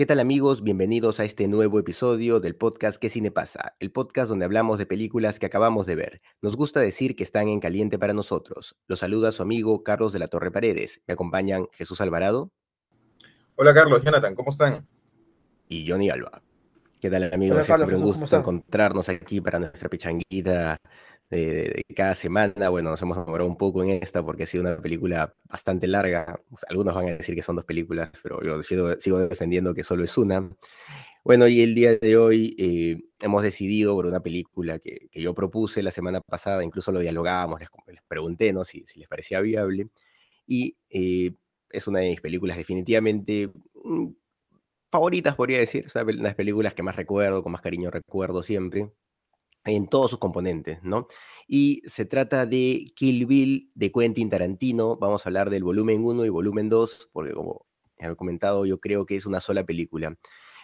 ¿Qué tal amigos? Bienvenidos a este nuevo episodio del podcast ¿Qué cine pasa? El podcast donde hablamos de películas que acabamos de ver. Nos gusta decir que están en caliente para nosotros. Los saluda su amigo Carlos de la Torre Paredes. Me acompañan Jesús Alvarado. Hola Carlos, Jonathan, ¿cómo están? Y Johnny Alba. ¿Qué tal amigos? Siempre un gusto encontrarnos aquí para nuestra pichanguita de, cada semana. Bueno, nos hemos demorado un poco en esta porque ha sido una película bastante larga. Algunos van a decir que son dos películas, pero yo sigo, defendiendo que solo es una. Bueno, y el día de hoy eh, hemos decidido por una película que, yo propuse la semana pasada, incluso lo dialogábamos, les, pregunté ¿no? si, les parecía viable, y eh, es una de mis películas definitivamente mm, favoritas, podría decir, es una de las películas que más recuerdo, con más cariño recuerdo siempre en todos sus componentes, ¿no? Y se trata de Kill Bill de Quentin Tarantino. Vamos a hablar del volumen 1 y volumen 2, porque como he comentado, yo creo que es una sola película.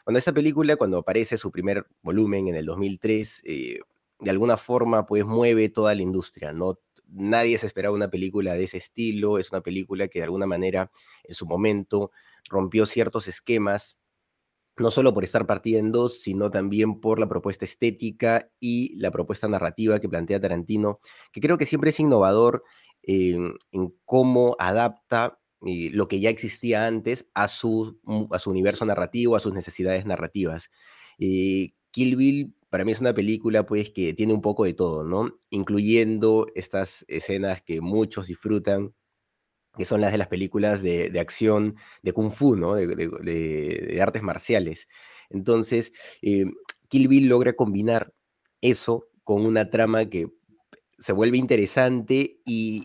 Cuando esa película, cuando aparece su primer volumen en el 2003, eh, de alguna forma, pues mueve toda la industria, ¿no? Nadie se esperaba una película de ese estilo, es una película que de alguna manera en su momento rompió ciertos esquemas no solo por estar partida en dos, sino también por la propuesta estética y la propuesta narrativa que plantea Tarantino, que creo que siempre es innovador en, cómo adapta eh, lo que ya existía antes a su, a su universo narrativo, a sus necesidades narrativas. Eh, Kill Bill para mí es una película pues que tiene un poco de todo, ¿no? Incluyendo estas escenas que muchos disfrutan que son las de las películas de, acción, de kung fu, ¿no? de, artes marciales. Entonces, eh, Kill Bill logra combinar eso con una trama que se vuelve interesante y,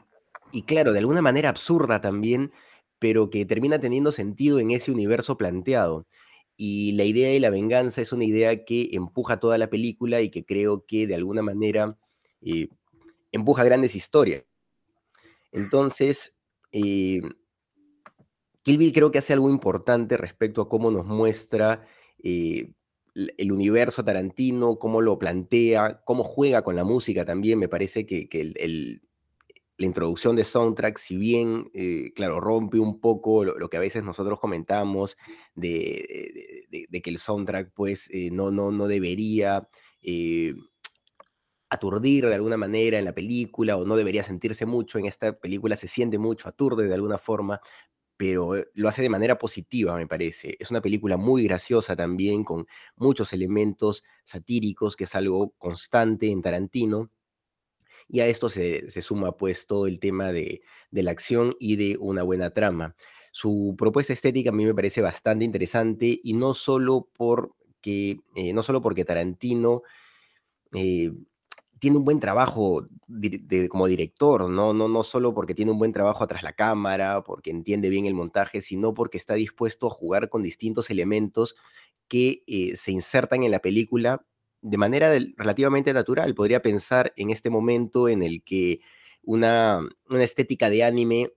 y, claro, de alguna manera absurda también, pero que termina teniendo sentido en ese universo planteado. Y la idea de la venganza es una idea que empuja toda la película y que creo que de alguna manera eh, empuja grandes historias. Entonces, eh, Kill Bill creo que hace algo importante respecto a cómo nos muestra eh, el universo tarantino, cómo lo plantea, cómo juega con la música también. Me parece que, la introducción de soundtrack, si bien, eh, claro, rompe un poco lo, que a veces nosotros comentamos de, que el soundtrack pues no, no, no debería aturdir de alguna manera en la película o no debería sentirse mucho. En esta película se siente mucho, aturde de alguna forma, pero eh, lo hace de manera positiva, me parece. Es una película muy graciosa también, con muchos elementos satíricos, que es algo constante en Tarantino. Y a esto se, suma pues todo el tema de, la acción y de una buena trama. Su propuesta estética a mí me parece bastante interesante y no solo porque, eh, no solo porque Tarantino eh, tiene un buen trabajo como director, ¿no? No, no solo porque tiene un buen trabajo atrás la cámara, porque entiende bien el montaje, sino porque está dispuesto a jugar con distintos elementos que eh, se insertan en la película de manera relativamente natural. Podría pensar en este momento en el que una, una estética de anime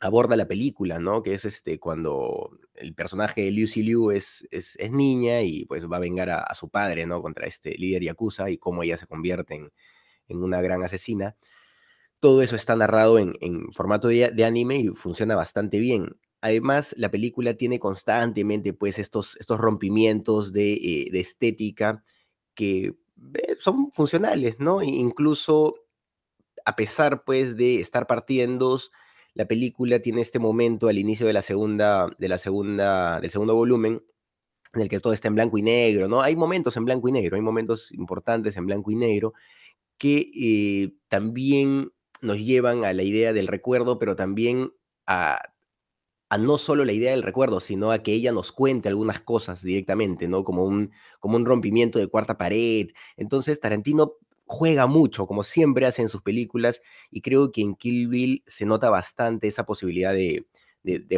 aborda la película, ¿no? Que es este, cuando el personaje de Liu Si Liu es, es, niña y pues va a vengar a, su padre, ¿no? Contra este líder Yakuza y cómo ella se convierte en, una gran asesina. Todo eso está narrado en, formato de, anime y funciona bastante bien. Además, la película tiene constantemente pues estos, estos rompimientos de, eh, de estética que eh, son funcionales, ¿no? incluso a pesar pues de estar partiendo la película tiene este momento al inicio de la segunda, de la segunda, del segundo volumen, en el que todo está en blanco y negro, ¿no? Hay momentos en blanco y negro, hay momentos importantes en blanco y negro que eh, también nos llevan a la idea del recuerdo, pero también a, a, no solo la idea del recuerdo, sino a que ella nos cuente algunas cosas directamente, ¿no? Como un, como un rompimiento de cuarta pared. Entonces, Tarantino juega mucho, como siempre hace en sus películas, y creo que en Kill Bill se nota bastante esa posibilidad de,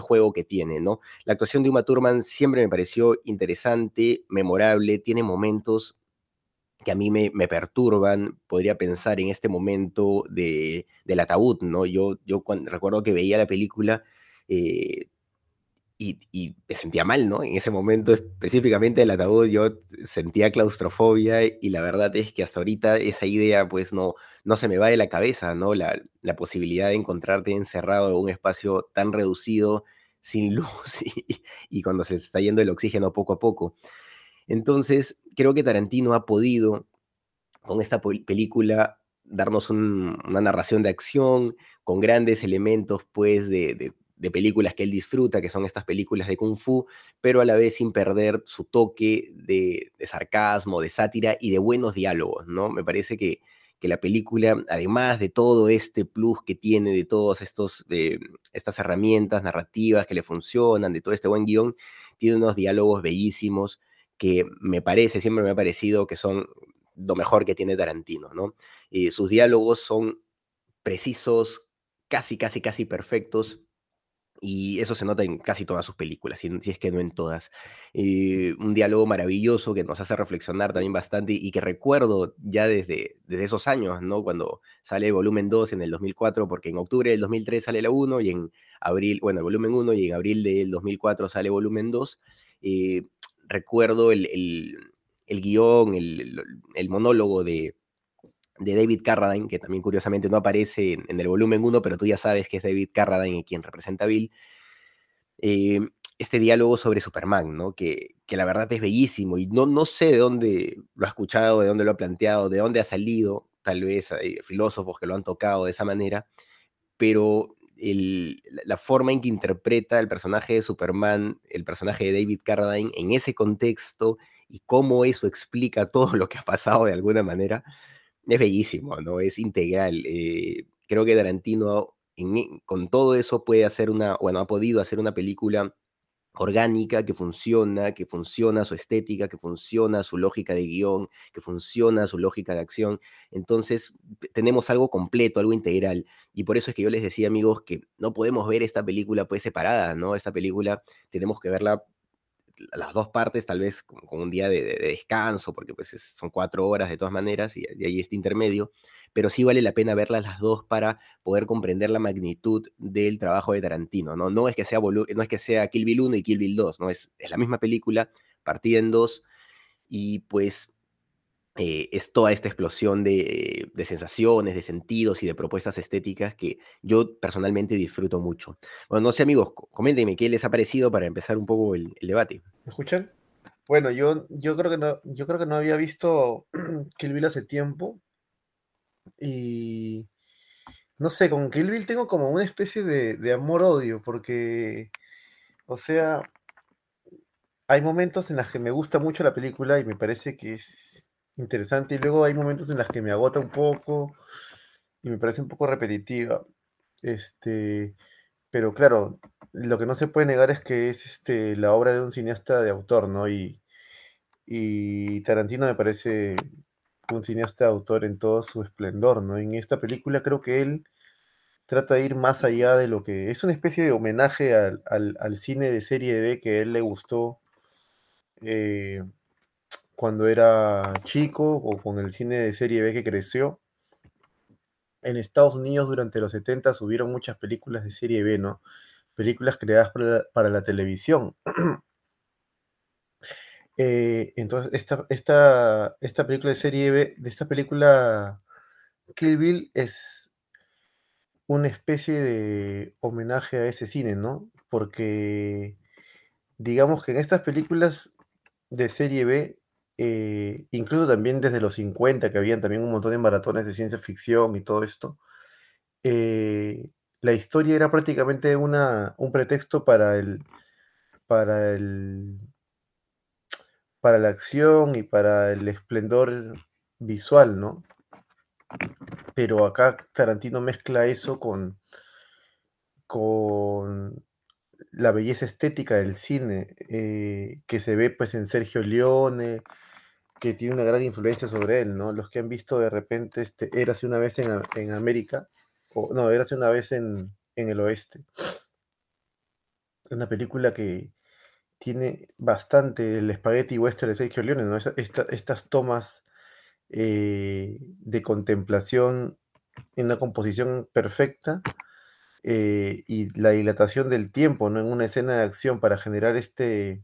juego que tiene, ¿no? La actuación de Uma Thurman siempre me pareció interesante, memorable, tiene momentos que a mí me, perturban, podría pensar en este momento de, del ataúd, ¿no? Yo, yo cuando, recuerdo que veía la película eh, y, me sentía mal, ¿no? En ese momento específicamente del ataúd yo sentía claustrofobia y la verdad es que hasta ahorita esa idea pues no, no se me va de la cabeza, ¿no? La, la posibilidad de encontrarte encerrado en un espacio tan reducido, sin luz y, cuando se está yendo el oxígeno poco a poco. Entonces, creo que Tarantino ha podido con esta película darnos una narración de acción con grandes elementos pues de películas que él disfruta, que son estas películas de kung fu, pero a la vez sin perder su toque de, sarcasmo, de sátira y de buenos diálogos, ¿no? Me parece que, que, la película, además de todo este plus que tiene, de todas estas herramientas narrativas que le funcionan, de todo este buen guion, tiene unos diálogos bellísimos que me parece, siempre me ha parecido que son lo mejor que tiene Tarantino, ¿no? Sus diálogos son precisos, casi, casi, casi perfectos, y eso se nota en casi todas sus películas, si, es que no en todas. Eh, un diálogo maravilloso que nos hace reflexionar también bastante y que recuerdo ya desde, desde esos años, ¿no? Cuando sale el volumen 2 en el 2004, porque en octubre del 2003 sale la 1 y en abril, bueno, el volumen 1 y en abril del 2004 sale volumen 2. Eh, recuerdo el, el, guion, el, el monólogo de, de David Carradine, que también curiosamente no aparece en, el volumen 1, pero tú ya sabes que es David Carradine quien representa a Bill. Eh, este diálogo sobre Superman, ¿no? Que, que, la verdad es bellísimo y no, no sé de dónde lo ha escuchado, de dónde lo ha planteado, de dónde ha salido, tal vez hay filósofos que lo han tocado de esa manera, pero la forma en que interpreta el personaje de Superman, el personaje de David Carradine en ese contexto y cómo eso explica todo lo que ha pasado de alguna manera, es bellísimo, ¿no? Es integral. Eh, creo que Tarantino con todo eso puede hacer una, bueno, ha podido hacer una película orgánica que funciona, que funciona su estética, que funciona su lógica de guion, que funciona su lógica de acción. Entonces tenemos algo completo, algo integral. Y por eso es que yo les decía, amigos, que no podemos ver esta película pues separada, ¿no? Esta película tenemos que verla las dos partes, tal vez con, un día de, descanso, porque pues son cuatro horas de todas maneras y, ahí este intermedio, pero sí vale la pena verlas las dos para poder comprender la magnitud del trabajo de Tarantino, ¿no? No es que sea, no es que sea Kill Bill 1 y Kill Bill 2, ¿no? Es, es la misma película partida en dos y pues eh, es toda esta explosión de, sensaciones, de sentidos y de propuestas estéticas que yo personalmente disfruto mucho. Bueno, no sé amigos, coméntenme qué les ha parecido para empezar un poco el, debate. ¿Me escuchan? Bueno, yo, yo, creo que no, yo creo que no había visto Kill Bill hace tiempo y no sé, con Kill Bill tengo como una especie de, de amor-odio porque, o sea, hay momentos en los que me gusta mucho la película y me parece que es interesante y luego hay momentos en los que me agota un poco y me parece un poco repetitiva. Este, pero claro, lo que no se puede negar es que es este, la obra de un cineasta de autor, ¿no? Y, y Tarantino me parece un cineasta de autor en todo su esplendor, ¿no? En esta película creo que él trata de ir más allá de lo que es una especie de homenaje al, al, cine de serie B que a él le gustó eh, cuando era chico o con el cine de serie B que creció. En Estados Unidos durante los 70 subieron muchas películas de serie B, ¿no? Películas creadas para la, televisión. Eh, entonces, esta, esta, esta película de serie B, de esta película Kill Bill es una especie de homenaje a ese cine, ¿no? Porque digamos que en estas películas de serie B eh, incluso también desde los 50, que habían también un montón de maratones de ciencia ficción y todo esto, eh, la historia era prácticamente una, un pretexto para el, para el, para la acción y para el esplendor visual, ¿no? Pero acá Tarantino mezcla eso con, con la belleza estética del cine, eh, que se ve pues en Sergio Leone, que tiene una gran influencia sobre él, ¿no? Los que han visto de repente, este, Érase una vez en, en América, o no, Érase una vez en, en el oeste. una película que tiene bastante el spaghetti western de Sergio Leone, ¿no? estas tomas eh, de contemplación en una composición perfecta eh, y la dilatación del tiempo, ¿no? En una escena de acción para generar este,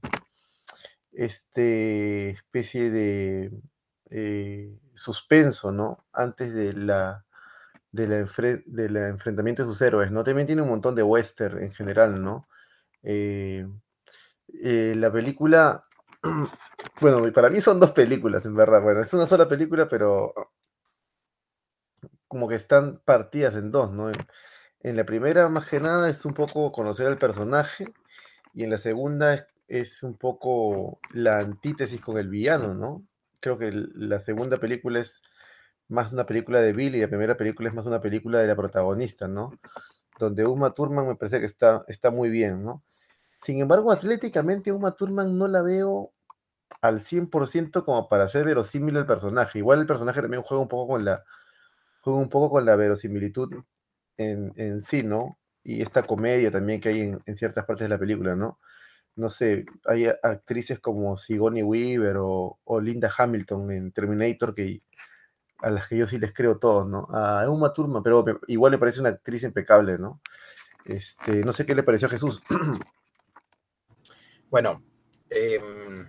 este especie de eh, suspenso, ¿no? Antes de la, de la, del enfrentamiento de sus héroes, ¿no? También tiene un montón de western en general, ¿no? Eh, la película, bueno, para mí son dos películas, en verdad. Bueno, es una sola película, pero como que están partidas en dos, ¿no? En, la primera, más que nada, es un poco conocer al personaje, y en la segunda es, un poco la antítesis con el villano, ¿no? Creo que la segunda película es más una película de Bill y la primera película es más una película de la protagonista, ¿no? Donde Uma Thurman me parece que está, está muy bien, ¿no? Sin embargo, atléticamente Uma Thurman no la veo al 100% como para ser verosímil el personaje. Igual el personaje también juega un poco con la, juega un poco con la verosimilitud en, sí, ¿no? Y esta comedia también que hay en, ciertas partes de la película, ¿no? No sé, hay actrices como Sigourney Weaver o, Linda Hamilton en Terminator que a las que yo sí les creo todos, ¿no? A Uma Thurman, pero igual me parece una actriz impecable, ¿no? Este, no sé qué le pareció a Jesús. Bueno, em,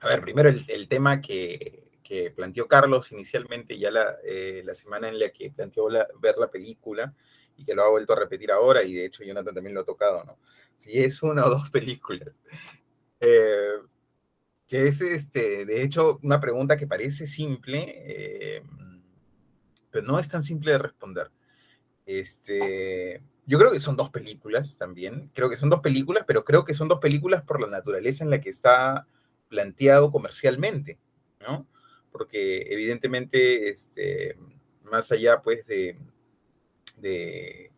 a ver, primero el tema que, que planteó Carlos inicialmente, ya la, eh, la semana en la que planteó ver la película y que lo ha vuelto a repetir ahora, y de hecho Jonathan también lo ha tocado, ¿no? Si es una o dos películas. Eh, que es, este, de hecho, una pregunta que parece simple, eh, pero no es tan simple de responder. Este, yo creo que son dos películas también, creo que son dos películas, pero creo que son dos películas por la naturaleza en la que está planteado comercialmente, ¿no? porque evidentemente, este, más allá pues de, de,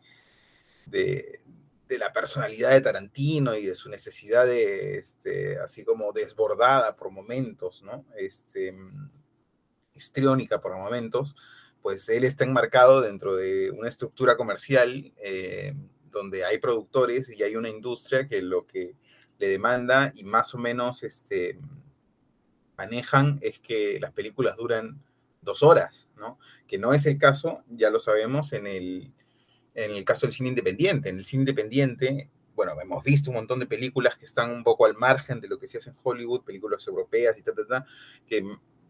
la personalidad de Tarantino y de su necesidad de, este, así como desbordada por momentos, ¿no? Este, histriónica por momentos, pues él está enmarcado dentro de una estructura comercial eh, donde hay productores y hay una industria que lo que le demanda y más o menos este, manejan es que las películas duran dos horas, ¿no? Que no es el caso, ya lo sabemos, en el, en el caso del cine independiente. En el cine independiente, bueno, hemos visto un montón de películas que están un poco al margen de lo que se hace en Hollywood, películas europeas y tal, tal, tal, que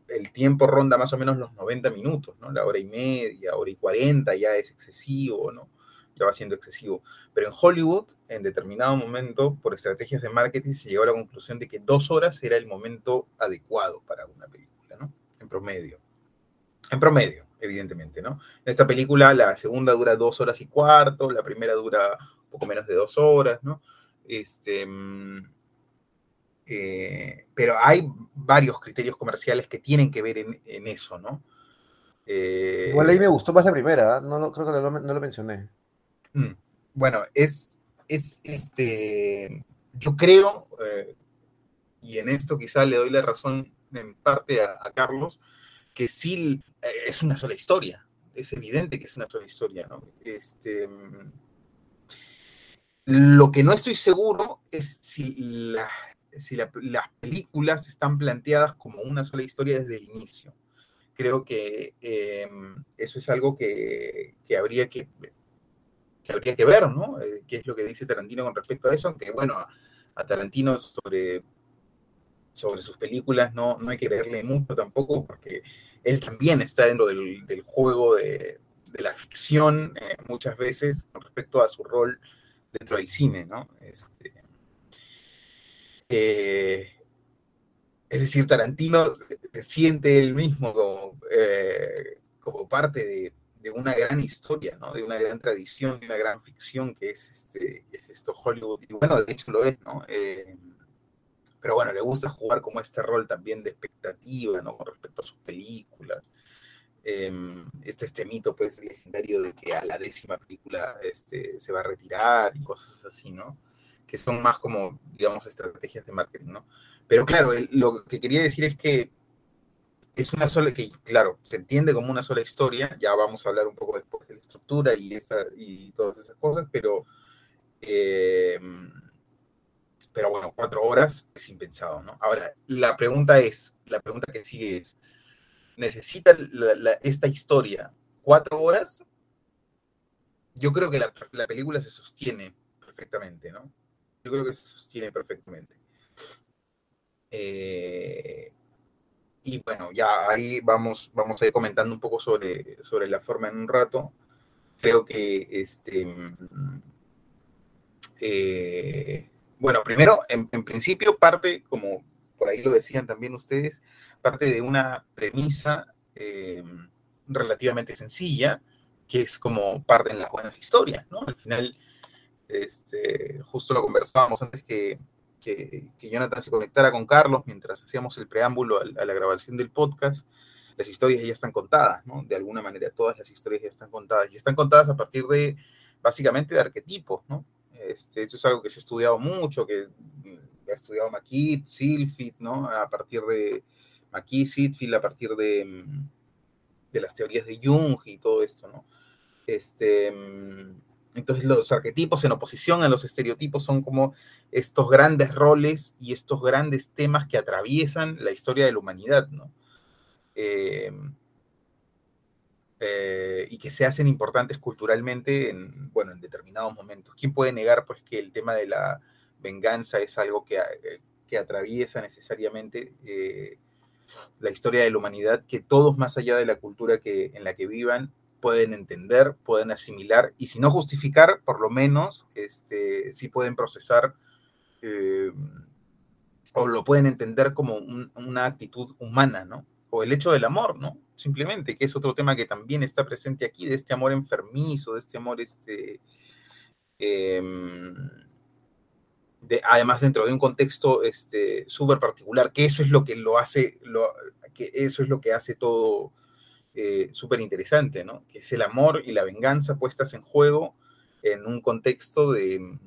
el tiempo ronda más o menos los 90 minutos, ¿no? La hora y media, hora y 40 ya es excesivo, ¿no? Ya va siendo excesivo. Pero en Hollywood, en determinado momento, por estrategias de marketing, se llegó a la conclusión de que dos horas era el momento adecuado para una película, ¿no? En promedio. En promedio, evidentemente, ¿no? Esta película, la segunda dura dos horas y cuarto, la primera dura un poco menos de dos horas, ¿no? Este, mm, eh, pero hay varios criterios comerciales que tienen que ver en, eso, ¿no? Eh, Igual ahí me gustó más la primera, ¿eh? no creo que no lo mencioné. Mm bueno, es, es este, yo creo, eh, y en esto quizá le doy la razón en parte a, Carlos, que sí es una sola historia. Es evidente que es una sola historia, ¿no? Este, lo que no estoy seguro es si, si las películas están planteadas como una sola historia desde el inicio. Creo que em, eso es algo que, que habría que habría que ver, ¿no? Eh, ¿Qué es lo que dice Tarantino con respecto a eso? Aunque, bueno, a, Tarantino sobre, sobre sus películas no, no hay que creerle mucho tampoco, porque él también está dentro del, juego de, la ficción eh, muchas veces con respecto a su rol dentro del cine, ¿no? Este, eh, es decir, Tarantino se siente él mismo como, como parte de, una gran historia, ¿no? De una gran tradición, de una gran ficción que es, este, es esto Hollywood. Y bueno, de hecho lo es, ¿no? Eh, pero bueno, le gusta jugar como este rol también de expectativa, ¿no? Con respecto a sus películas. Em, este, este mito, pues, legendario de que a la décima película este, se va a retirar y cosas así, ¿no? Que son más como, digamos, estrategias de marketing, ¿no? Pero claro, lo que quería decir es que es una sola, que claro, se entiende como una sola historia, ya vamos a hablar un poco después de la estructura y, esa, y todas esas cosas, pero Em, pero bueno, cuatro horas es impensado, ¿no? Ahora, la pregunta es, la pregunta que sigue es, ¿necesita esta historia cuatro horas? Yo creo que la, la película se sostiene perfectamente, ¿no? Yo creo que se sostiene perfectamente. Eh, y bueno, ya ahí vamos, vamos a ir comentando un poco sobre, sobre la forma en un rato. Creo que este. Eh, bueno, primero, en, principio parte, como por ahí lo decían también ustedes, parte de una premisa eh, relativamente sencilla, que es como parten las buenas historias, ¿no? Al final, este, justo lo conversábamos antes que, que, Jonathan se conectara con Carlos mientras hacíamos el preámbulo a, la grabación del podcast, las historias ya están contadas, ¿no? De alguna manera, todas las historias ya están contadas. Y están contadas a partir de, básicamente, de arquetipos, ¿no? Este, esto es algo que se ha estudiado mucho, que ha estudiado McKee, Silfit, ¿no? A partir de McKee, Silfit, a partir de, de las teorías de Jung y todo esto, ¿no? Este, entonces los arquetipos en oposición a los estereotipos son como estos grandes roles y estos grandes temas que atraviesan la historia de la humanidad, ¿no? Eh, eh, y que se hacen importantes culturalmente en, bueno, en determinados momentos. ¿Quién puede negar pues, que el tema de la venganza es algo que, eh, que atraviesa necesariamente la historia de la humanidad, que todos más allá de la cultura que, en la que vivan, pueden entender, pueden asimilar y si no justificar, por lo menos este, sí pueden procesar eh, o lo pueden entender como una actitud humana, ¿no? O el hecho del amor, ¿no? Simplemente, que es otro tema que también está presente aquí, de este amor enfermizo, de este amor, este, em, de, además dentro de un contexto este, súper particular, que eso es lo que lo hace, lo, que eso es lo que hace todo eh, súper interesante, ¿no? Que es el amor y la venganza puestas en juego en un contexto de,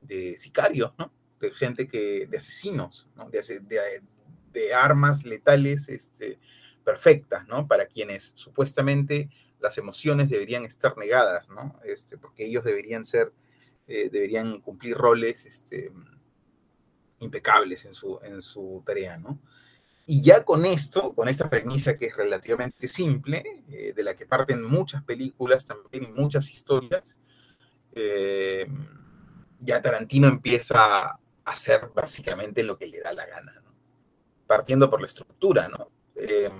de sicarios, ¿no? De gente que, de asesinos, ¿no? De, de, armas letales este, perfectas, ¿no? Para quienes supuestamente las emociones deberían estar negadas, ¿no? Este, porque ellos deberían ser, eh, deberían cumplir roles este, impecables en su, en su tarea, ¿no? Y ya con esto, con esta premisa que es relativamente simple, eh, de la que parten muchas películas también y muchas historias, eh, ya Tarantino empieza a hacer básicamente lo que le da la gana, partiendo por la estructura, ¿no? Eh,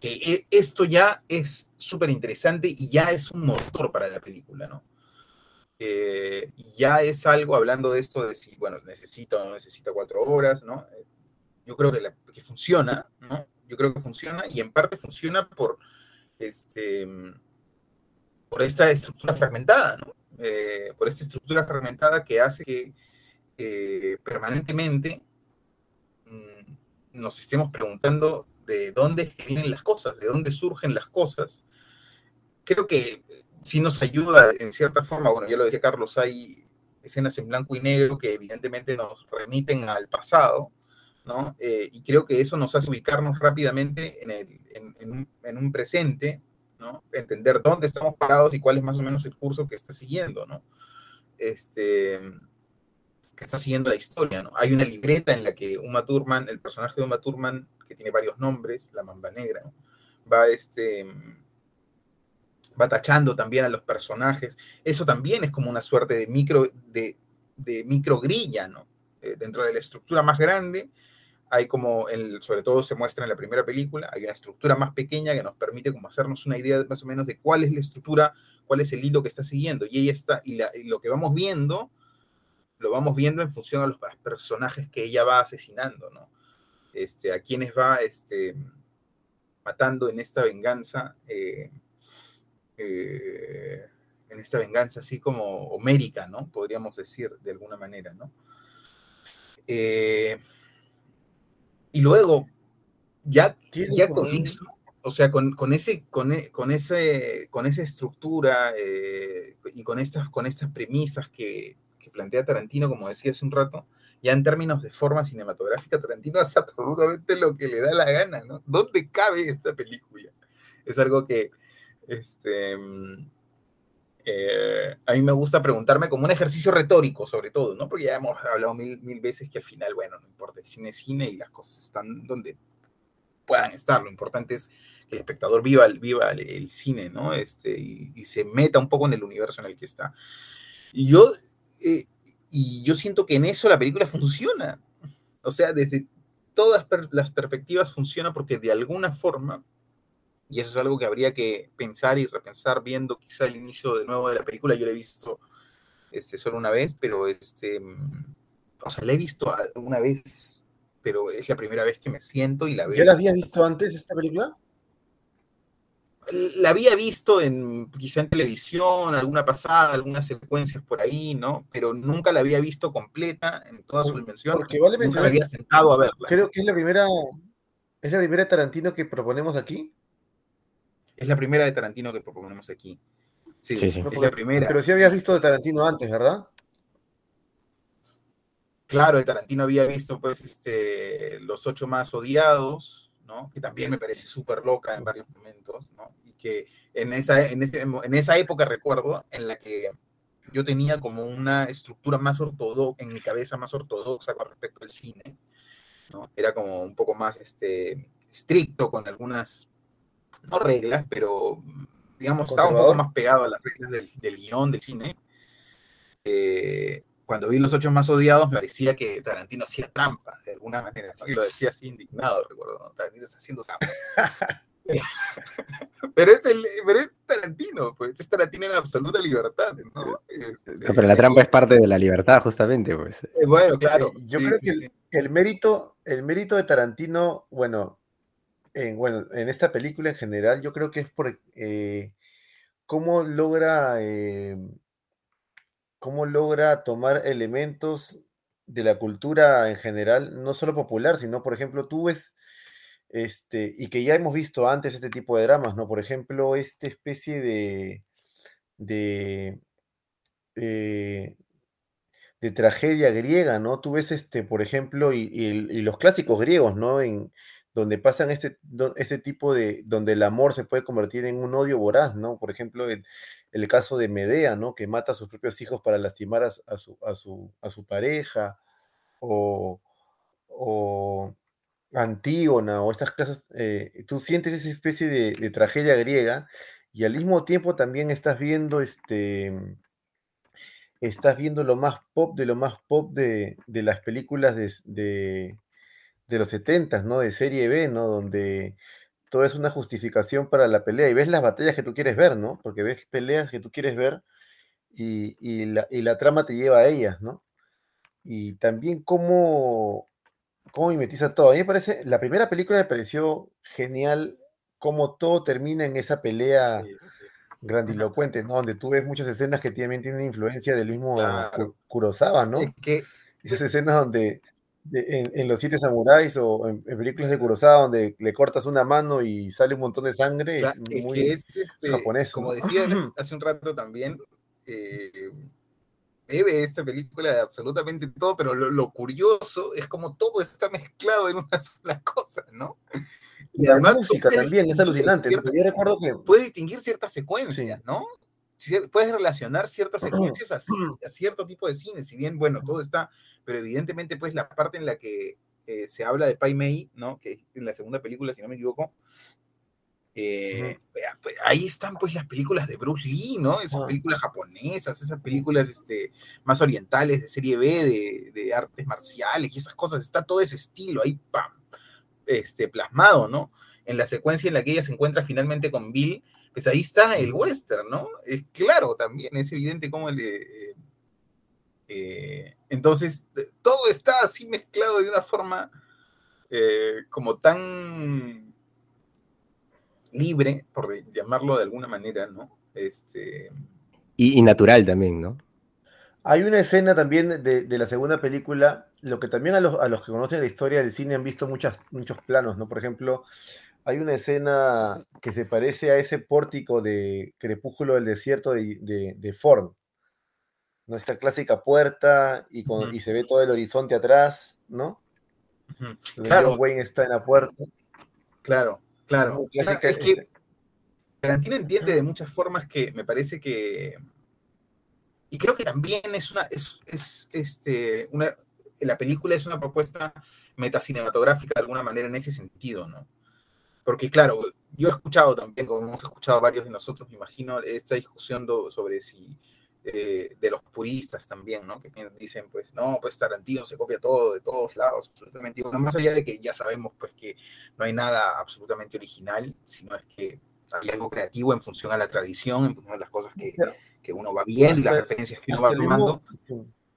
que e, esto ya es súper interesante y ya es un motor para la película, ¿no? ya es algo, hablando de esto, de si, bueno, necesita o no necesita cuatro horas, ¿no? yo creo que, funciona, ¿no? Yo creo que funciona y en parte funciona por, este, por esta estructura fragmentada, ¿no? Eh, por esta estructura fragmentada que hace que eh, permanentemente nos estemos preguntando de dónde vienen las cosas, de dónde surgen las cosas. Creo que sí nos ayuda en cierta forma, bueno, ya lo decía Carlos, hay escenas en blanco y negro que evidentemente nos remiten al pasado, eh, y creo que eso nos hace ubicarnos rápidamente en, un, presente, ¿no? Entender dónde estamos parados y cuál es más o menos el curso que está siguiendo, ¿no? Este, que está siguiendo la historia, ¿no? Hay una libreta en la que Uma Thurman, el personaje de Uma Thurman, que tiene varios nombres, la mamba negra, va este va tachando también a los personajes. Eso también es como una suerte de micro, de, micro grilla, ¿no? Eh, dentro de la estructura más grande hay como, el, sobre todo se muestra en la primera película, hay una estructura más pequeña que nos permite como hacernos una idea más o menos de cuál es la estructura, cuál es el hilo que está siguiendo. Y ella está, y, lo que vamos viendo, lo vamos viendo en función a los personajes que ella va asesinando, ¿no? Este, a quienes va este, matando en esta venganza, eh, eh, en esta venganza así como homérica, ¿no? Podríamos decir de alguna manera, ¿no? Eh, y luego, ya, ya con eso, o sea, con, con ese, con, e, con, ese, con esa estructura y con estas, con estas premisas que plantea Tarantino, como decía hace un rato, ya en términos de forma cinematográfica, Tarantino hace absolutamente lo que le da la gana, ¿no? ¿Dónde cabe esta película? Es algo que, este, eh, a mí me gusta preguntarme como un ejercicio retórico, sobre todo, ¿no? Porque ya hemos hablado mil, mil veces que al final, bueno, no importa, el cine es cine y las cosas están donde puedan estar. Lo importante es que el espectador viva, viva el, cine, ¿no? Este, y, se meta un poco en el universo en el que está. Y yo, eh, y yo siento que en eso la película funciona. O sea, desde todas las perspectivas funciona porque de alguna forma, y eso es algo que habría que pensar y repensar viendo quizá el inicio de nuevo de la película, yo la he visto este, solo una vez, pero este, o sea, la he visto una vez, pero es la primera vez que me siento y la veo. ¿Ya la había visto antes esta película? La había visto en quizá en televisión, alguna pasada, algunas secuencias por ahí, ¿no? Pero nunca la había visto completa en toda su dimensión. Porque vale nunca me había sentado a verla. Creo que es la primera, es la primera de Tarantino que proponemos aquí. Es la primera de Tarantino que proponemos aquí. Sí, sí, es la primera. Pero sí habías visto de Tarantino antes, ¿verdad? Claro, de Tarantino había visto, pues, este, Los Ocho Más Odiados, que también me parece súper loca en varios momentos, Y que en esa, en, en esa época recuerdo en la que yo tenía como una estructura más ortodoxa, en mi cabeza más ortodoxa con respecto al cine, ¿no? Era como un poco más este, estricto con algunas, no reglas, pero digamos, estaba un poco más pegado a las reglas del, del guion de cine. Eh, cuando vi Los Ocho Más Odiados, me parecía que Tarantino hacía trampa, de alguna manera, Y lo decía así indignado, recuerdo, Tarantino está haciendo trampa. pero, es el, pero es Tarantino, pues es Tarantino en absoluta libertad, ¿no? pero la trampa es parte de la libertad, justamente, pues. Eh, bueno, claro. Yo creo que el, mérito, el mérito de Tarantino, bueno, en, bueno, en esta película en general, yo creo que es por eh, cómo logra... Cómo logra tomar elementos de la cultura en general, no solo popular, sino, por ejemplo, tú ves, este, y que ya hemos visto antes este tipo de dramas, ¿no? Por ejemplo, esta especie de, de, eh, de tragedia griega, ¿no? Tú ves, este, por ejemplo, y, los clásicos griegos, ¿no? Donde pasan este, este tipo de, donde el amor se puede convertir en un odio voraz, ¿no? Por ejemplo, el, el caso de Medea, ¿no? Que mata a sus propios hijos para lastimar a, su, a, su, a su, pareja, o, o, Antígona, o estas cosas, eh, tú sientes esa especie de, tragedia griega, y al mismo tiempo también estás viendo este estás viendo lo más pop de lo más pop de, de las películas de, de los 70, ¿no? De serie B, ¿no? Donde todo es una justificación para la pelea y ves las batallas que tú quieres ver, ¿no? Porque ves peleas que tú quieres ver y, la, trama te lleva a ellas, ¿no? Y también cómo, cómo mimetiza todo. A mí me parece, la primera película me pareció genial cómo todo termina en esa pelea grandilocuente, ¿no? Donde tú ves muchas escenas que también tienen influencia del mismo Kurosawa, ¿no? que, Esas escenas donde en, los siete samuráis o en, películas de Kurosawa donde le cortas una mano y sale un montón de sangre, muy este, japonés. Como decía hace un rato también, eh, bebe esta película de absolutamente todo, pero lo, curioso es como todo está mezclado en una sola cosa, ¿no? Y, además la música también es alucinante. yo recuerdo que... Puede distinguir ciertas secuencias, ¿no? Puedes relacionar ciertas secuencias a, cierto tipo de cine, si bien, bueno, todo está, pero evidentemente, pues la parte en la que eh, se habla de Pai Mei, ¿no? Que en la segunda película, si no me equivoco, eh, pues, ahí están pues las películas de Bruce Lee, ¿no? Esas ah. películas japonesas, esas películas este, más orientales de serie B, de, de, artes marciales y esas cosas, está todo ese estilo ahí, pam, este, plasmado, ¿no? En la secuencia en la que ella se encuentra finalmente con Bill, pues ahí está el western, ¿no? Es claro también, es evidente cómo le... Eh, eh, entonces, todo está así mezclado de una forma eh, como tan libre, por llamarlo de alguna manera, ¿no? Este... Y, natural también, ¿no? Hay una escena también de, la segunda película, lo que también a los, a los, que conocen la historia del cine han visto muchas, muchos planos, ¿no? Por ejemplo, hay una escena que se parece a ese pórtico de Crepúsculo del Desierto de, Ford. Nuestra clásica puerta y, con, se ve todo el horizonte atrás, ¿no? Claro. Wayne está en la puerta. Claro, claro. es que Tarantino entiende de muchas formas que me parece que y creo que también es una, es, es este, una, la película es una propuesta metacinematográfica de alguna manera en ese sentido, ¿no? Porque claro, yo he escuchado también, como hemos escuchado varios de nosotros, me imagino, esta discusión sobre si eh, de los puristas también, ¿no? Que dicen, pues, no, pues Tarantino se copia todo, de todos lados, absolutamente. Bueno, más allá de que ya sabemos, pues, que no hay nada absolutamente original, sino es que hay algo creativo en función a la tradición, en función a las cosas que, que uno va viendo y las referencias que uno va tomando.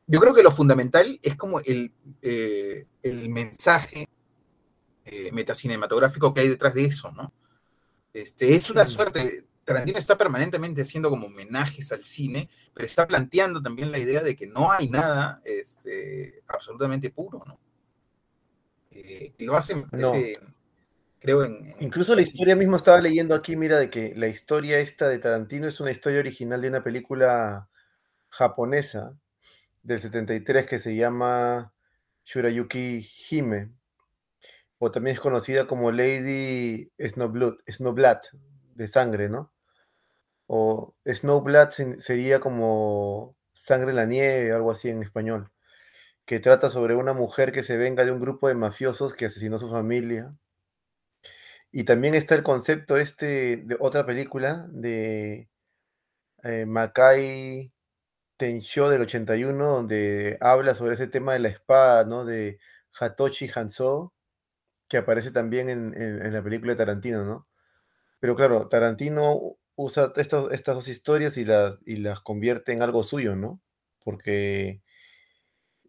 Yo creo que lo fundamental es como el, eh, el mensaje eh, metacinematográfico que hay detrás de eso, ¿no? Este, es una suerte, Tarantino está permanentemente haciendo como homenajes al cine, pero está planteando también la idea de que no hay nada este, absolutamente puro, ¿no? Eh, y lo hacen, creo, en, Incluso la historia mismo estaba leyendo aquí, mira, de que la historia esta de Tarantino es una historia original de una película japonesa del 73 que se llama Shurayuki Hime, o también es conocida como Lady Snowblood, Snowblood de sangre, ¿no? O Snowblood sería como sangre en la nieve, algo así en español, que trata sobre una mujer que se venga de un grupo de mafiosos que asesinó a su familia. Y también está el concepto este de otra película de eh, Makai Tensho del 81, donde habla sobre ese tema de la espada, ¿no? De Hatoshi Hanzo, que aparece también en, en la película de Tarantino, ¿no? Pero claro, Tarantino usa estas, estas dos historias y las, y las convierte en algo suyo, ¿no? Porque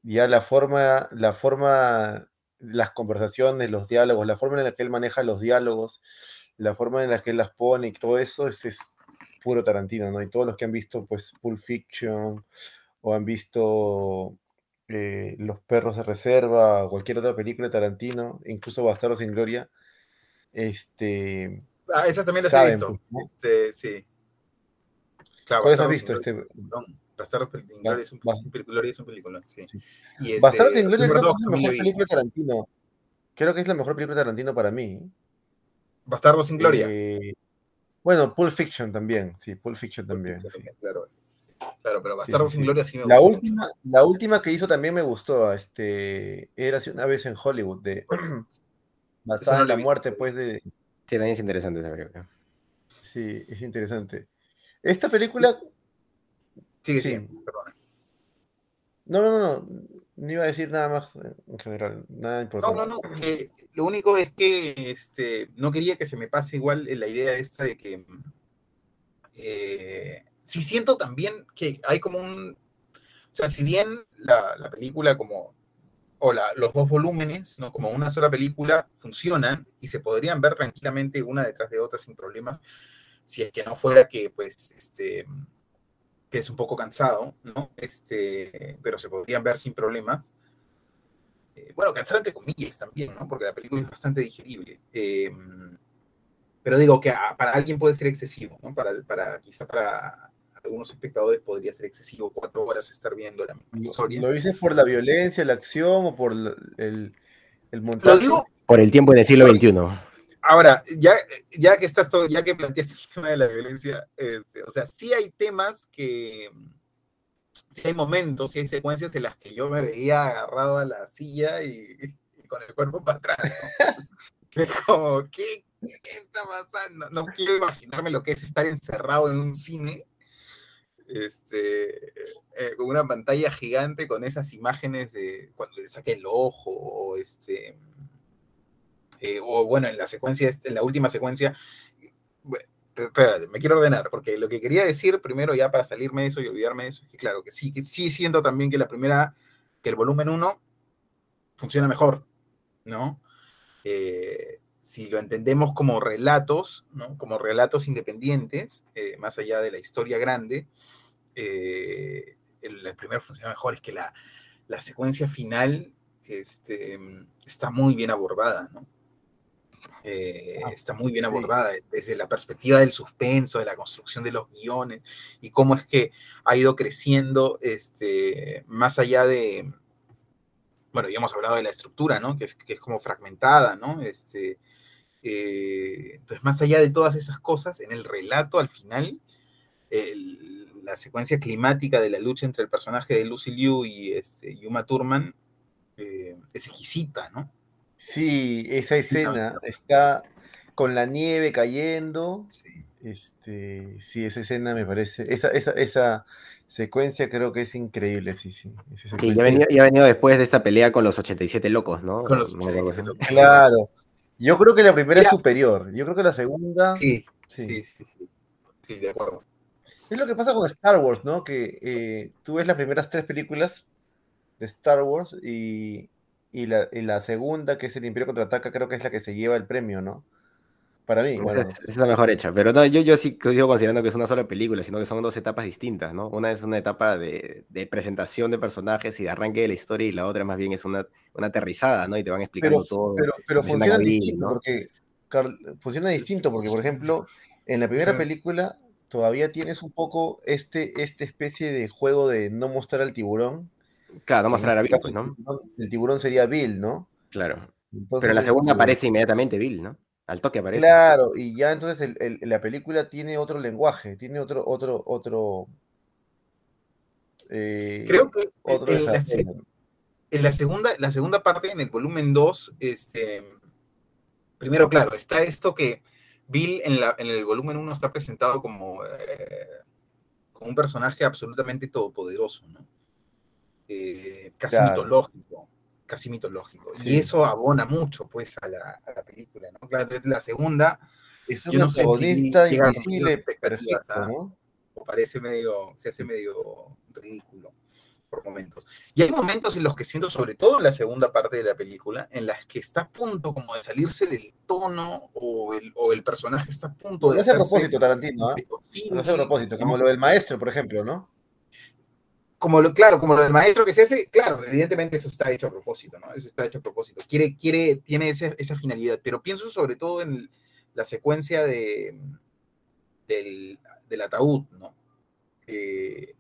ya la forma, la forma, las conversaciones, los diálogos, la forma en la que él maneja los diálogos, la forma en la que él las pone y todo eso es, es puro Tarantino, ¿no? Y todos los que han visto, pues, Pulp Fiction o han visto eh, Los Perros de Reserva cualquier otra película de Tarantino, incluso Bastardos sin Gloria, este Ah, esas también las he visto. Pues, este, sí. Claro, ¿Cuáles has visto? Este... Bastardos sin Gloria es un, es un película, sí. Y este, sin Gloria creo que es la mejor película de Tarantino. Creo que es la mejor película de Tarantino para mí. Bastardos sin Gloria. Eh, bueno, Pulp Fiction también, sí, Pulp Fiction también. sí. Claro, claro, pero Bastardos sin Gloria sí me gustó. La última, la última que hizo también me gustó, este, era una vez en Hollywood, de basada en la muerte, pues, de, Sí, también es interesante esa película. Sí, es interesante. Esta película. Sí, sí, No, no, no, no. iba a decir nada más en general, nada importante. No, no, no. lo único es que este, no quería que se me pase igual la idea esta de que. Eh, sí siento también que hay como un. O sea, si bien la, la película como o los dos volúmenes, ¿no? como una sola película, funcionan y se podrían ver tranquilamente una detrás de otra sin problemas, si es que no fuera que, pues, este, que es un poco cansado, ¿no? Este, pero se podrían ver sin problemas. Eh, bueno, cansado entre comillas también, ¿no? Porque la película es bastante digerible. Em, pero digo que para alguien puede ser excesivo, ¿no? Para, para, quizá para algunos espectadores podría ser excesivo cuatro horas estar viendo la misma historia. ¿Lo dices por la violencia, la acción o por el, el montaje? Lo digo por el tiempo del siglo XXI. Ahora, ya, ya que estás todo, ya que planteas el tema de la violencia, este, o sea, sí hay temas que, sí hay momentos, sí hay secuencias en las que yo me veía agarrado a la silla y, con el cuerpo para atrás. que como, ¿qué, ¿qué está pasando? No quiero imaginarme lo que es estar encerrado en un cine este, eh, con una pantalla gigante con esas imágenes de cuando le saque el ojo, o este, eh, o bueno, en la secuencia, en la última secuencia, espérate, me quiero ordenar, porque lo que quería decir primero ya para salirme de eso y olvidarme de eso, es que claro, que sí, que sí siento también que la primera, que el volumen 1 funciona mejor, ¿no? Eh, si lo entendemos como relatos, ¿no? como relatos independientes, más allá de la historia grande, eh, el, primer funciona mejor, es que la, secuencia final este, está muy bien abordada, ¿no? Eh, ah, está muy bien abordada desde la perspectiva del suspenso, de la construcción de los guiones y cómo es que ha ido creciendo este, más allá de, bueno, ya hemos hablado de la estructura, ¿no? Que es, que es como fragmentada, ¿no? Este, eh, entonces, más allá de todas esas cosas, en el relato al final, el, la, secuencia climática de la lucha entre el personaje de Lucy Liu y este, Yuma Thurman eh, es exquisita, ¿no? Sí, esa escena está con la nieve cayendo. Sí. Este, sí, esa escena me parece. Esa, esa, esa secuencia creo que es increíble, sí, sí. Y ya ha venido después de esta pelea con los 87 locos, ¿no? Con los Claro. Yo creo que la primera es superior. Yo creo que la segunda. Sí, sí, sí. Sí, de acuerdo. Es lo que pasa con Star Wars, ¿no? Que eh, tú ves las primeras tres películas de Star Wars y, y, la, y la segunda, que es el Imperio Contraataca, creo que es la que se lleva el premio, ¿no? Para mí, bueno. Es, la mejor hecha, pero no, yo, yo sí sigo considerando que es una sola película, sino que son dos etapas distintas, ¿no? Una es una etapa de, presentación de personajes y de arranque de la historia, y la otra más bien es una, una aterrizada, ¿no? Y te van explicando todo. Pero, pero funciona distinto, porque, funciona distinto, porque, por ejemplo, en la primera película todavía tienes un poco este, esta especie de juego de no mostrar al tiburón. Claro, no mostrar a este Bill, ¿no? El tiburón sería Bill, ¿no? Claro. pero en la segunda aparece inmediatamente Bill, ¿no? Al toque aparece. Claro, y ya entonces la película tiene otro lenguaje, tiene otro, otro, otro. Eh, Creo que en, la, segunda, la segunda parte, en el volumen 2, este, primero, claro, está esto que Bill en, la, en el volumen 1 está presentado como, eh, como un personaje absolutamente todopoderoso, ¿no? Eh, casi mitológico casi mitológico. Y eso abona mucho, pues, a la, a la película, ¿no? Claro, la segunda, es una protagonista invisible, perfecto, ¿no? O parece medio, se hace medio ridículo por momentos. Y hay momentos en los que siento, sobre todo en la segunda parte de la película, en las que está a punto como de salirse del tono o el, o el personaje está a punto de... No hace a propósito, Tarantino, ¿eh? No hace a propósito, como lo del maestro, por ejemplo, ¿no? como lo, claro, como lo del maestro que se hace, claro, evidentemente eso está hecho a propósito, ¿no? Eso está hecho a propósito. Quiere, quiere, tiene esa, finalidad, pero pienso sobre todo en la secuencia de, del, ataúd, ¿no? Eh,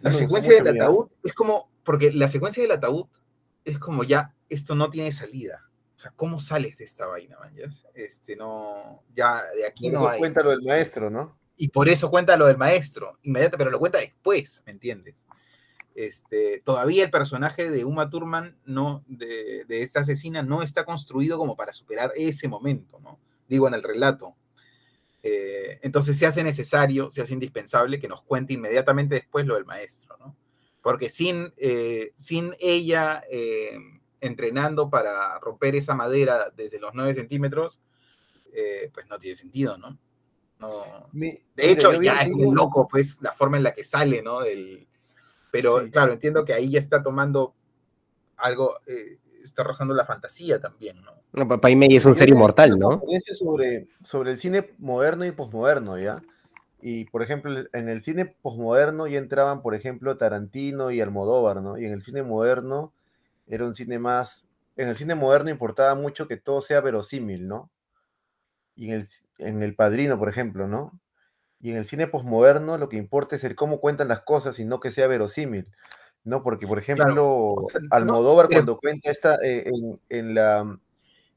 la secuencia del ataúd es como, porque la secuencia del ataúd es como ya, esto no tiene salida. O sea, ¿cómo sales de esta vaina, man? Este, no, ya de aquí no hay. cuenta lo del maestro, ¿no? y por eso cuenta lo del maestro, inmediato, pero lo cuenta después, ¿me entiendes? Este, todavía el personaje de Uma Thurman, no, de, de, esta asesina, no está construido como para superar ese momento, ¿no? Digo, en el relato. Eh, entonces se hace necesario, se hace indispensable que nos cuente inmediatamente después lo del maestro, ¿no? Porque sin, eh, sin ella eh, entrenando para romper esa madera desde los 9 centímetros, pues no tiene sentido, ¿no? de hecho, ya es un loco, pues, la forma en la que sale, ¿no? Del, pero claro, entiendo que ahí ya está tomando algo, eh, está rozando la fantasía también, ¿no? No, Papá y es un ser inmortal, ¿no? Sobre, sobre el cine moderno y posmoderno, ¿ya? Y, por ejemplo, en el cine posmoderno ya entraban, por ejemplo, Tarantino y Almodóvar, ¿no? Y en el cine moderno era un cine más... En el cine moderno importaba mucho que todo sea verosímil, ¿no? y en el, en el Padrino, por ejemplo, ¿no? Y en el cine posmoderno lo que importa es el cómo cuentan las cosas y no que sea verosímil, ¿no? Porque, por ejemplo, Almodóvar cuando cuenta esta, eh, en, la,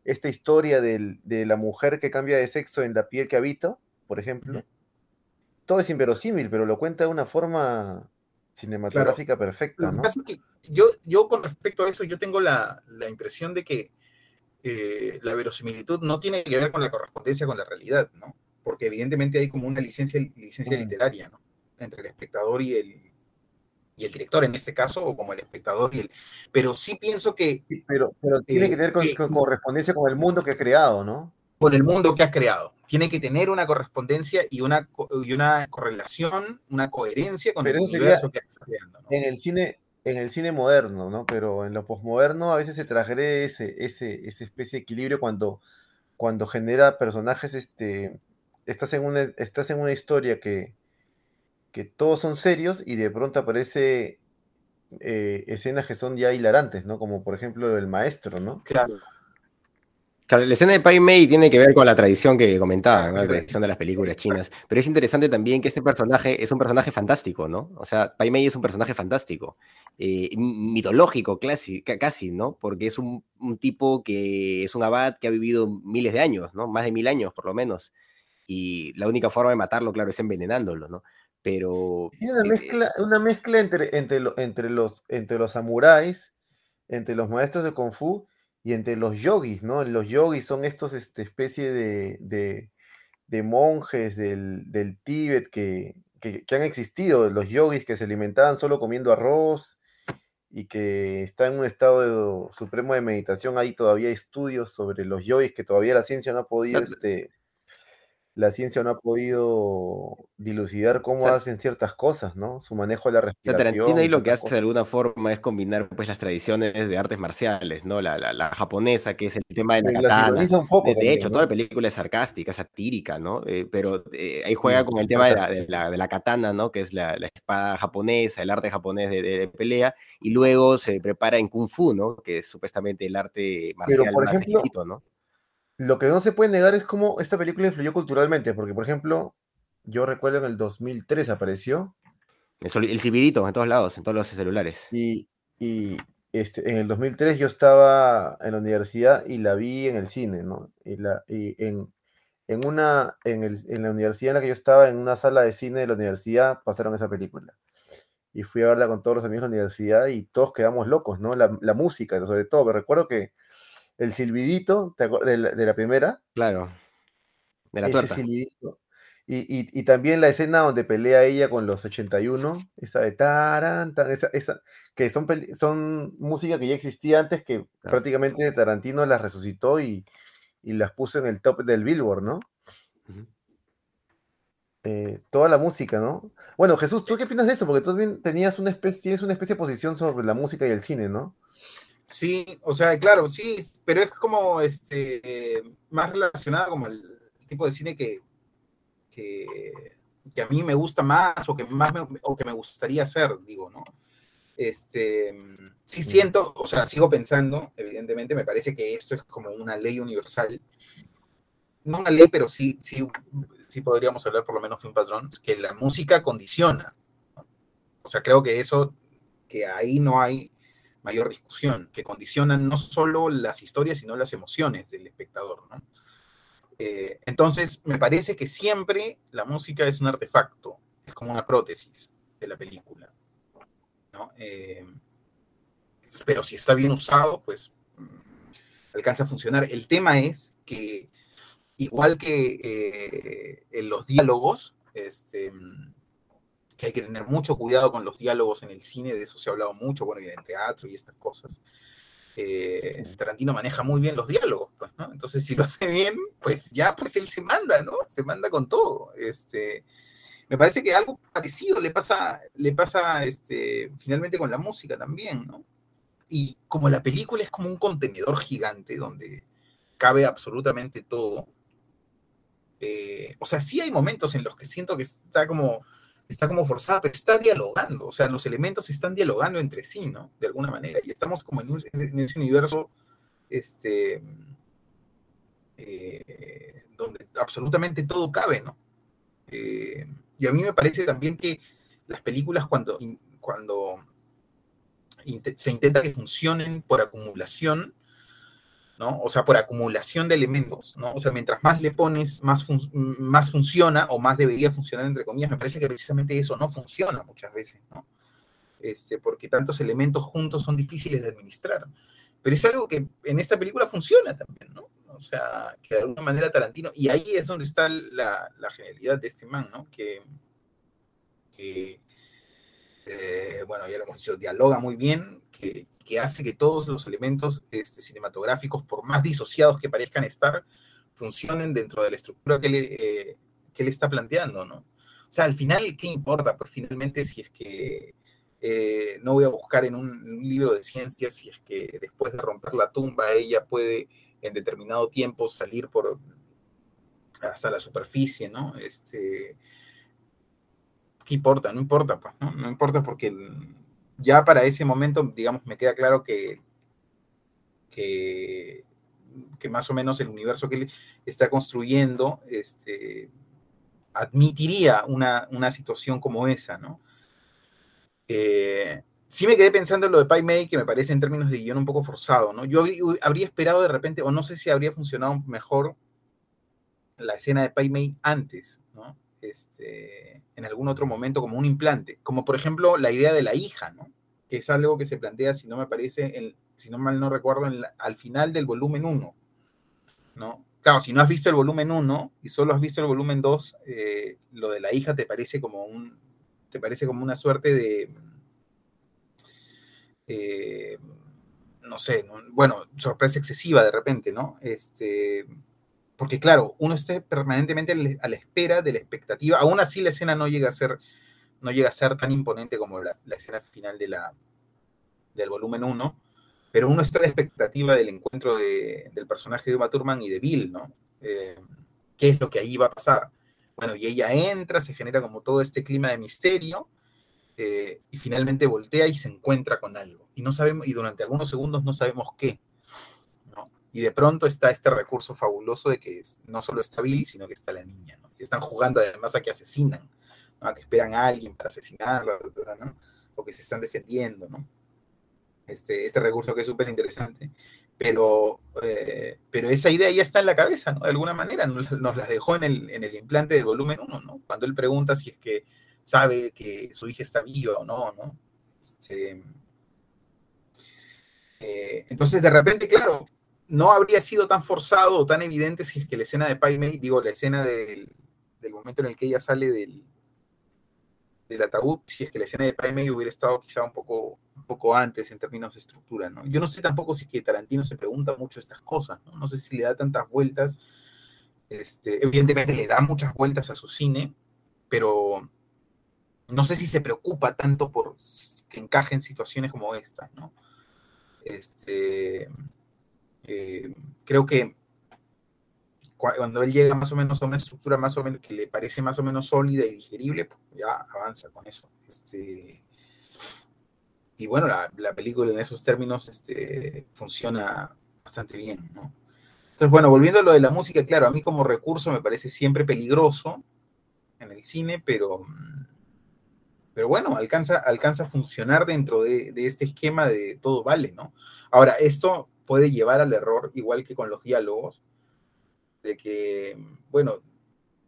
esta historia de la mujer que cambia de sexo en la piel que habita, por ejemplo, todo es inverosímil, pero lo cuenta de una forma cinematográfica perfecta, ¿no? yo, yo con respecto a eso, yo tengo la, la impresión de que eh, la verosimilitud no tiene que ver con la correspondencia con la realidad, ¿no? Porque evidentemente hay como una licencia, licencia literaria, ¿no? Entre el espectador y el, y el director en este caso, o como el espectador y el... Pero sí pienso que... pero, pero tiene que tener con, correspondencia con el mundo que ha creado, ¿no? Con el mundo que ha creado. Tiene que tener una correspondencia y una, y una correlación, una coherencia con el universo que está creando. ¿no? En el cine, en el cine moderno, ¿no? Pero en lo posmoderno a veces se traje ese, ese, esa especie de equilibrio cuando, cuando genera personajes, este, estás en una, estás en una historia que, que todos son serios y de pronto aparece eh, escenas que son ya hilarantes, ¿no? Como por ejemplo el maestro, ¿no? Claro la escena de Pai Mei tiene que ver con la tradición que comentaba, la tradición de las películas chinas, pero es interesante también que este personaje es un personaje fantástico, ¿no? O sea, Pai Mei es un personaje fantástico, eh, mitológico casi, casi, ¿no? Porque es un, tipo que es un abad que ha vivido miles de años, ¿no? Más de mil años por lo menos, y la única forma de matarlo, claro, es envenenándolo, ¿no? Pero... una mezcla, una mezcla entre, entre, entre, los, entre los samuráis, entre los maestros de Kung Fu y entre los yogis, ¿no? Los yogis son estos este, especie de, de, monjes del, del Tíbet que, que, han existido, los yogis que se alimentaban solo comiendo arroz y que está en un estado supremo de meditación. Hay todavía estudios sobre los yogis que todavía la ciencia no ha podido este, la ciencia no ha podido dilucidar cómo hacen ciertas cosas, ¿no? Su manejo de la respiración. Tarantino ahí lo que hace de alguna forma es combinar pues las tradiciones de artes marciales, ¿no? La, la, japonesa, que es el tema de la katana. de, hecho, toda la película es sarcástica, satírica, ¿no? Eh, pero eh, ahí juega con el tema de la, de la, katana, ¿no? Que es la, espada japonesa, el arte japonés de, pelea, y luego se prepara en Kung Fu, ¿no? Que es supuestamente el arte marcial más exquisito, ¿no? Lo que no se puede negar es cómo esta película influyó culturalmente, porque, por ejemplo, yo recuerdo en el 2003 apareció. El, el en todos lados, en todos los celulares. Y, este, en el 2003 yo estaba en la universidad y la vi en el cine, ¿no? Y, la, en, una, en, la universidad en la que yo estaba, en una sala de cine de la universidad, pasaron esa película. Y fui a verla con todos los amigos de la universidad y todos quedamos locos, ¿no? La, la música, sobre todo. Me recuerdo que el silbidito de la, de la primera. Claro. De la ese silbidito. Y, y, también la escena donde pelea ella con los 81, esa de taran, esa, esa, que son, son música que ya existía antes, que prácticamente Tarantino las resucitó y, y, las puso en el top del Billboard, ¿no? Eh, toda la música, ¿no? Bueno, Jesús, ¿tú qué opinas de eso? Porque tú también tenías una especie, tienes una especie de posición sobre la música y el cine, ¿no? Sí, o sea, claro, sí, pero es como este más relacionada como el tipo de cine que, que, a mí me gusta más o que más me, o que me gustaría hacer, digo, ¿no? Este, sí siento, o sea, sigo pensando, evidentemente, me parece que esto es como una ley universal. No una ley, pero sí, sí, sí podríamos hablar por lo menos de un patrón, que la música condiciona. O sea, creo que eso, que ahí no hay mayor discusión, que condicionan no solo las historias, sino las emociones del espectador. ¿no? Eh, entonces, me parece que siempre la música es un artefacto, es como una prótesis de la película. ¿no? Eh, pero si está bien usado, pues mm, alcanza a funcionar. El tema es que, igual que eh, en los diálogos, este, que hay que tener mucho cuidado con los diálogos en el cine, de eso se ha hablado mucho, bueno, y en el teatro y estas cosas. Eh, Tarantino maneja muy bien los diálogos, pues, ¿no? Entonces, si lo hace bien, pues ya, pues él se manda, ¿no? Se manda con todo. Este, me parece que algo parecido le pasa, le pasa este, finalmente con la música también, ¿no? Y como la película es como un contenedor gigante donde cabe absolutamente todo, eh, o sea, sí hay momentos en los que siento que está como está como forzada, pero está dialogando, o sea, los elementos están dialogando entre sí, ¿no? De alguna manera, y estamos como en, ese universo, este, eh, donde absolutamente todo cabe, ¿no? Eh, y a mí me parece también que las películas cuando, cuando se intenta que funcionen por acumulación, o sea, por acumulación de elementos, ¿no? O sea, mientras más le pones, más, más funciona o más debería funcionar, entre comillas. Me parece que precisamente eso no funciona muchas veces, ¿no? Este, porque tantos elementos juntos son difíciles de administrar. Pero es algo que en esta película funciona también, ¿no? O sea, que de alguna manera Tarantino, y ahí es donde está la, genialidad de este man, ¿no? Que, que eh, bueno, ya lo hemos dicho, dialoga muy bien, que, hace que todos los elementos este, cinematográficos, por más disociados que parezcan estar, funcionen dentro de la estructura que le, eh, que está planteando, ¿no? O sea, al final, ¿qué importa? Pues finalmente, si es que eh, no voy a buscar en un, libro de ciencias si es que después de romper la tumba ella puede en determinado tiempo salir por hasta la superficie, ¿no? Este, ¿qué importa? No importa, pues, ¿no? Importa porque ya para ese momento, digamos, me queda claro que, que, más o menos el universo que él está construyendo este, admitiría una, situación como esa, ¿no? Eh, sí me quedé pensando en lo de Pai que me parece en términos de guion un poco forzado, ¿no? Yo habría, esperado de repente, o no sé si habría funcionado mejor la escena de Pai Mei antes, ¿no? Este, en algún otro momento como un implante, como por ejemplo la idea de la hija, ¿no? Que es algo que se plantea, si no me parece, si no mal no recuerdo, al final del volumen 1, ¿no? Claro, si no has visto el volumen 1 y solo has visto el volumen 2, eh, lo de la hija te parece como un, te parece como una suerte de, eh, no sé, bueno, sorpresa excesiva de repente, ¿no? Este, porque claro, uno está permanentemente a la espera de la expectativa, aún así la escena no llega a ser, no llega a ser tan imponente como la, escena final de del volumen 1, pero uno está a la expectativa del encuentro del personaje de Uma Thurman y de Bill, ¿no? Eh, ¿Qué es lo que ahí va a pasar? Bueno, y ella entra, se genera como todo este clima de misterio, eh, y finalmente voltea y se encuentra con algo. Y no sabemos, y durante algunos segundos no sabemos qué. Y de pronto está este recurso fabuloso de que no solo está Billy, sino que está la niña. Y están jugando además a que asesinan, a que esperan a alguien para asesinarla, o que se están defendiendo. ¿no? Este, este recurso que es súper interesante. Pero, eh, pero esa idea ya está en la cabeza, ¿no? De alguna manera, nos, nos la dejó en el, en el implante del volumen 1, ¿no? Cuando él pregunta si es que sabe que su hija está viva o no, ¿no? Este, eh, entonces, de repente, claro, no habría sido tan forzado o tan evidente si es que la escena de Pai Mei, digo, la escena del, momento en el que ella sale del, del ataúd, si es que la escena de Pai Mei hubiera estado quizá un poco, un poco antes en términos de estructura, ¿no? Yo no sé tampoco si es que Tarantino se pregunta mucho estas cosas, ¿no? No sé si le da tantas vueltas, este, evidentemente le da muchas vueltas a su cine, pero no sé si se preocupa tanto por que encaje en situaciones como estas, ¿no? Este, eh, creo que cuando él llega más o menos a una estructura más o menos que le parece más o menos sólida y digerible, pues ya avanza con eso. Este, y bueno, la, película en esos términos este, funciona bastante bien. Entonces, bueno, volviendo a lo de la música, claro, a mí como recurso me parece siempre peligroso en el cine, pero pero bueno, alcanza, alcanza a funcionar dentro de, este esquema de todo vale, ¿no? Ahora, esto puede llevar al error, igual que con los diálogos, de que, bueno,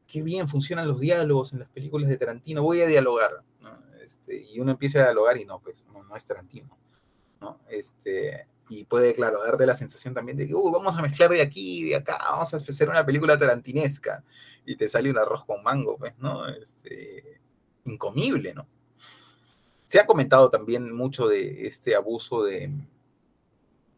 qué bien funcionan los diálogos en las películas de Tarantino, voy a dialogar, ¿no? Este, y uno empieza a dialogar y no, pues no, es Tarantino, ¿no? Este, y puede, claro, darte la sensación también de que, uh, vamos a mezclar de aquí de acá, vamos a hacer una película tarantinesca, y te sale un arroz con mango, pues, ¿no? Este, incomible, ¿no? Se ha comentado también mucho de este abuso de,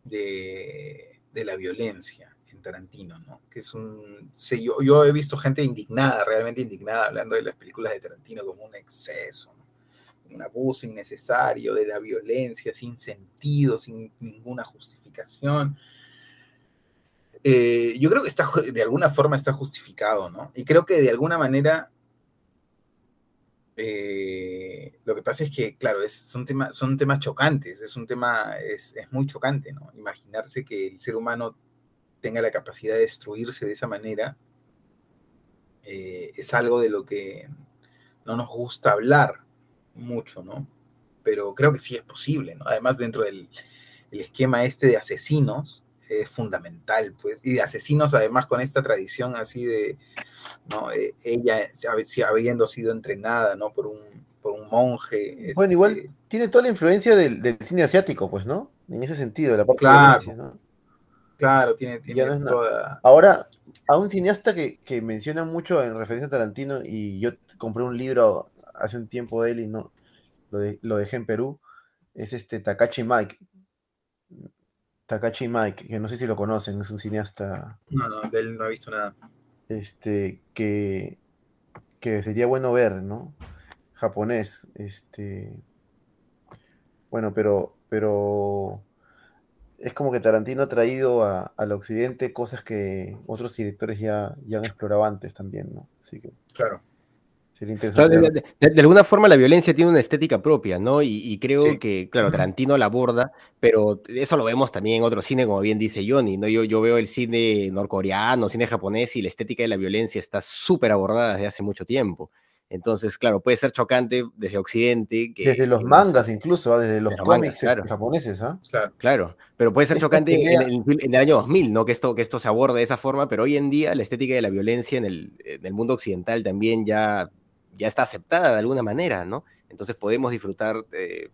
de, la violencia en Tarantino, ¿no? Que es un... yo, yo, he visto gente indignada, realmente indignada, hablando de las películas de Tarantino como un exceso, un abuso innecesario de la violencia, sin sentido, sin ninguna justificación. Eh, yo creo que está, de alguna forma está justificado, ¿no? Y creo que de alguna manera eh, lo que pasa es que, claro, es, son, son temas chocantes, es un tema, es, muy chocante, ¿no? Imaginarse que el ser humano tenga la capacidad de destruirse de esa manera eh, es algo de lo que no nos gusta hablar mucho, ¿no? Pero creo que sí es posible, ¿no? Además, dentro del esquema este de asesinos, es fundamental, pues, y de asesinos además con esta tradición así de, ¿no? Eh, ella habiendo sido entrenada, ¿no? Por un, por un monje. Bueno, igual este tiene toda la influencia del, cine asiático, pues, ¿no? En ese sentido, la parte claro, de ¿no? Claro, tiene, toda... Ahora, a un cineasta que, menciona mucho en referencia a Tarantino, y yo compré un libro hace un tiempo de él y no lo, lo dejé en Perú, es este Takachi Mike, Takashi Mike, que no sé si lo conocen, es un cineasta. No, no, de él no he visto nada. Este, que, que sería bueno ver, ¿no? Japonés, este. Bueno, pero, pero es como que Tarantino ha traído al occidente cosas que otros directores ya, ya han explorado antes también, ¿no? Así que. Claro de, alguna forma la violencia tiene una estética propia, ¿no? Y, creo que, claro, Tarantino la aborda, pero eso lo vemos también en otro cine, como bien dice Johnny, ¿no? Yo, yo veo el cine norcoreano, cine japonés y la estética de la violencia está súper abordada desde hace mucho tiempo. Entonces, claro, puede ser chocante desde Occidente. desde los mangas incluso, desde los cómics japoneses. ¿ah? Claro. claro, pero puede ser chocante en, el, año 2000, ¿no? Que esto, que esto se aborde de esa forma, pero hoy en día la estética de la violencia en el, mundo occidental también ya, ya está aceptada de alguna manera, ¿no? Entonces podemos disfrutar de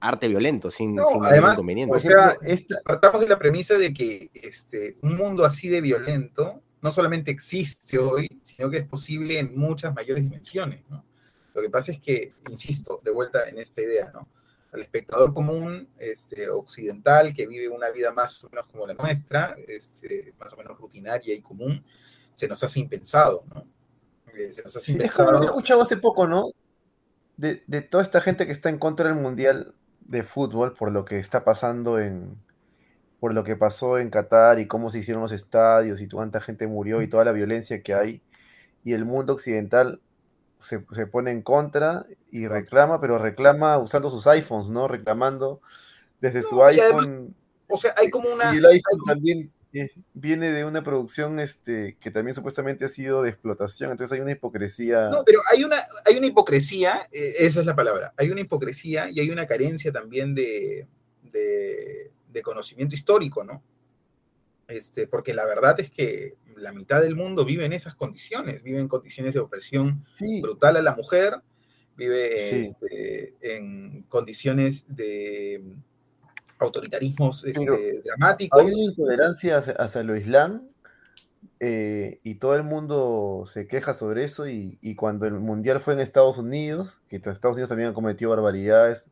arte violento sin, ningún inconveniente. O sea, partamos de la premisa de que este, un mundo así de violento no solamente existe hoy, sino que es posible en muchas mayores dimensiones, ¿no? Lo que pasa es que, insisto, de vuelta en esta idea, ¿no? Al espectador común, este, occidental, que vive una vida más o menos como la nuestra, este, más o menos rutinaria y común, se nos hace impensado, ¿no? Se nos hace impensado. Lo que he escuchado hace poco, ¿no? De, de toda esta gente que está en contra del Mundial de Fútbol por lo que está pasando en, por lo que pasó en Qatar y cómo se hicieron los estadios y cuánta gente murió y toda la violencia que hay. Y el mundo occidental se, pone en contra y reclama, pero reclama usando sus iPhones, ¿no? Reclamando desde su iPhone. o sea, hay como una. Y el iPhone también eh, viene de una producción este, que también supuestamente ha sido de explotación, entonces hay una hipocresía. No, pero hay una, hay una hipocresía, eh, esa es la palabra, hay una hipocresía y hay una carencia también de de conocimiento histórico, ¿no? Este, porque la verdad es que la mitad del mundo vive en esas condiciones, vive en condiciones de opresión brutal a la mujer, vive este, en condiciones de autoritarismos este, dramáticos. Hay una intolerancia hacia, lo islam eh, y todo el mundo se queja sobre eso y, y, cuando el mundial fue en Estados Unidos, que Estados Unidos también ha cometido barbaridades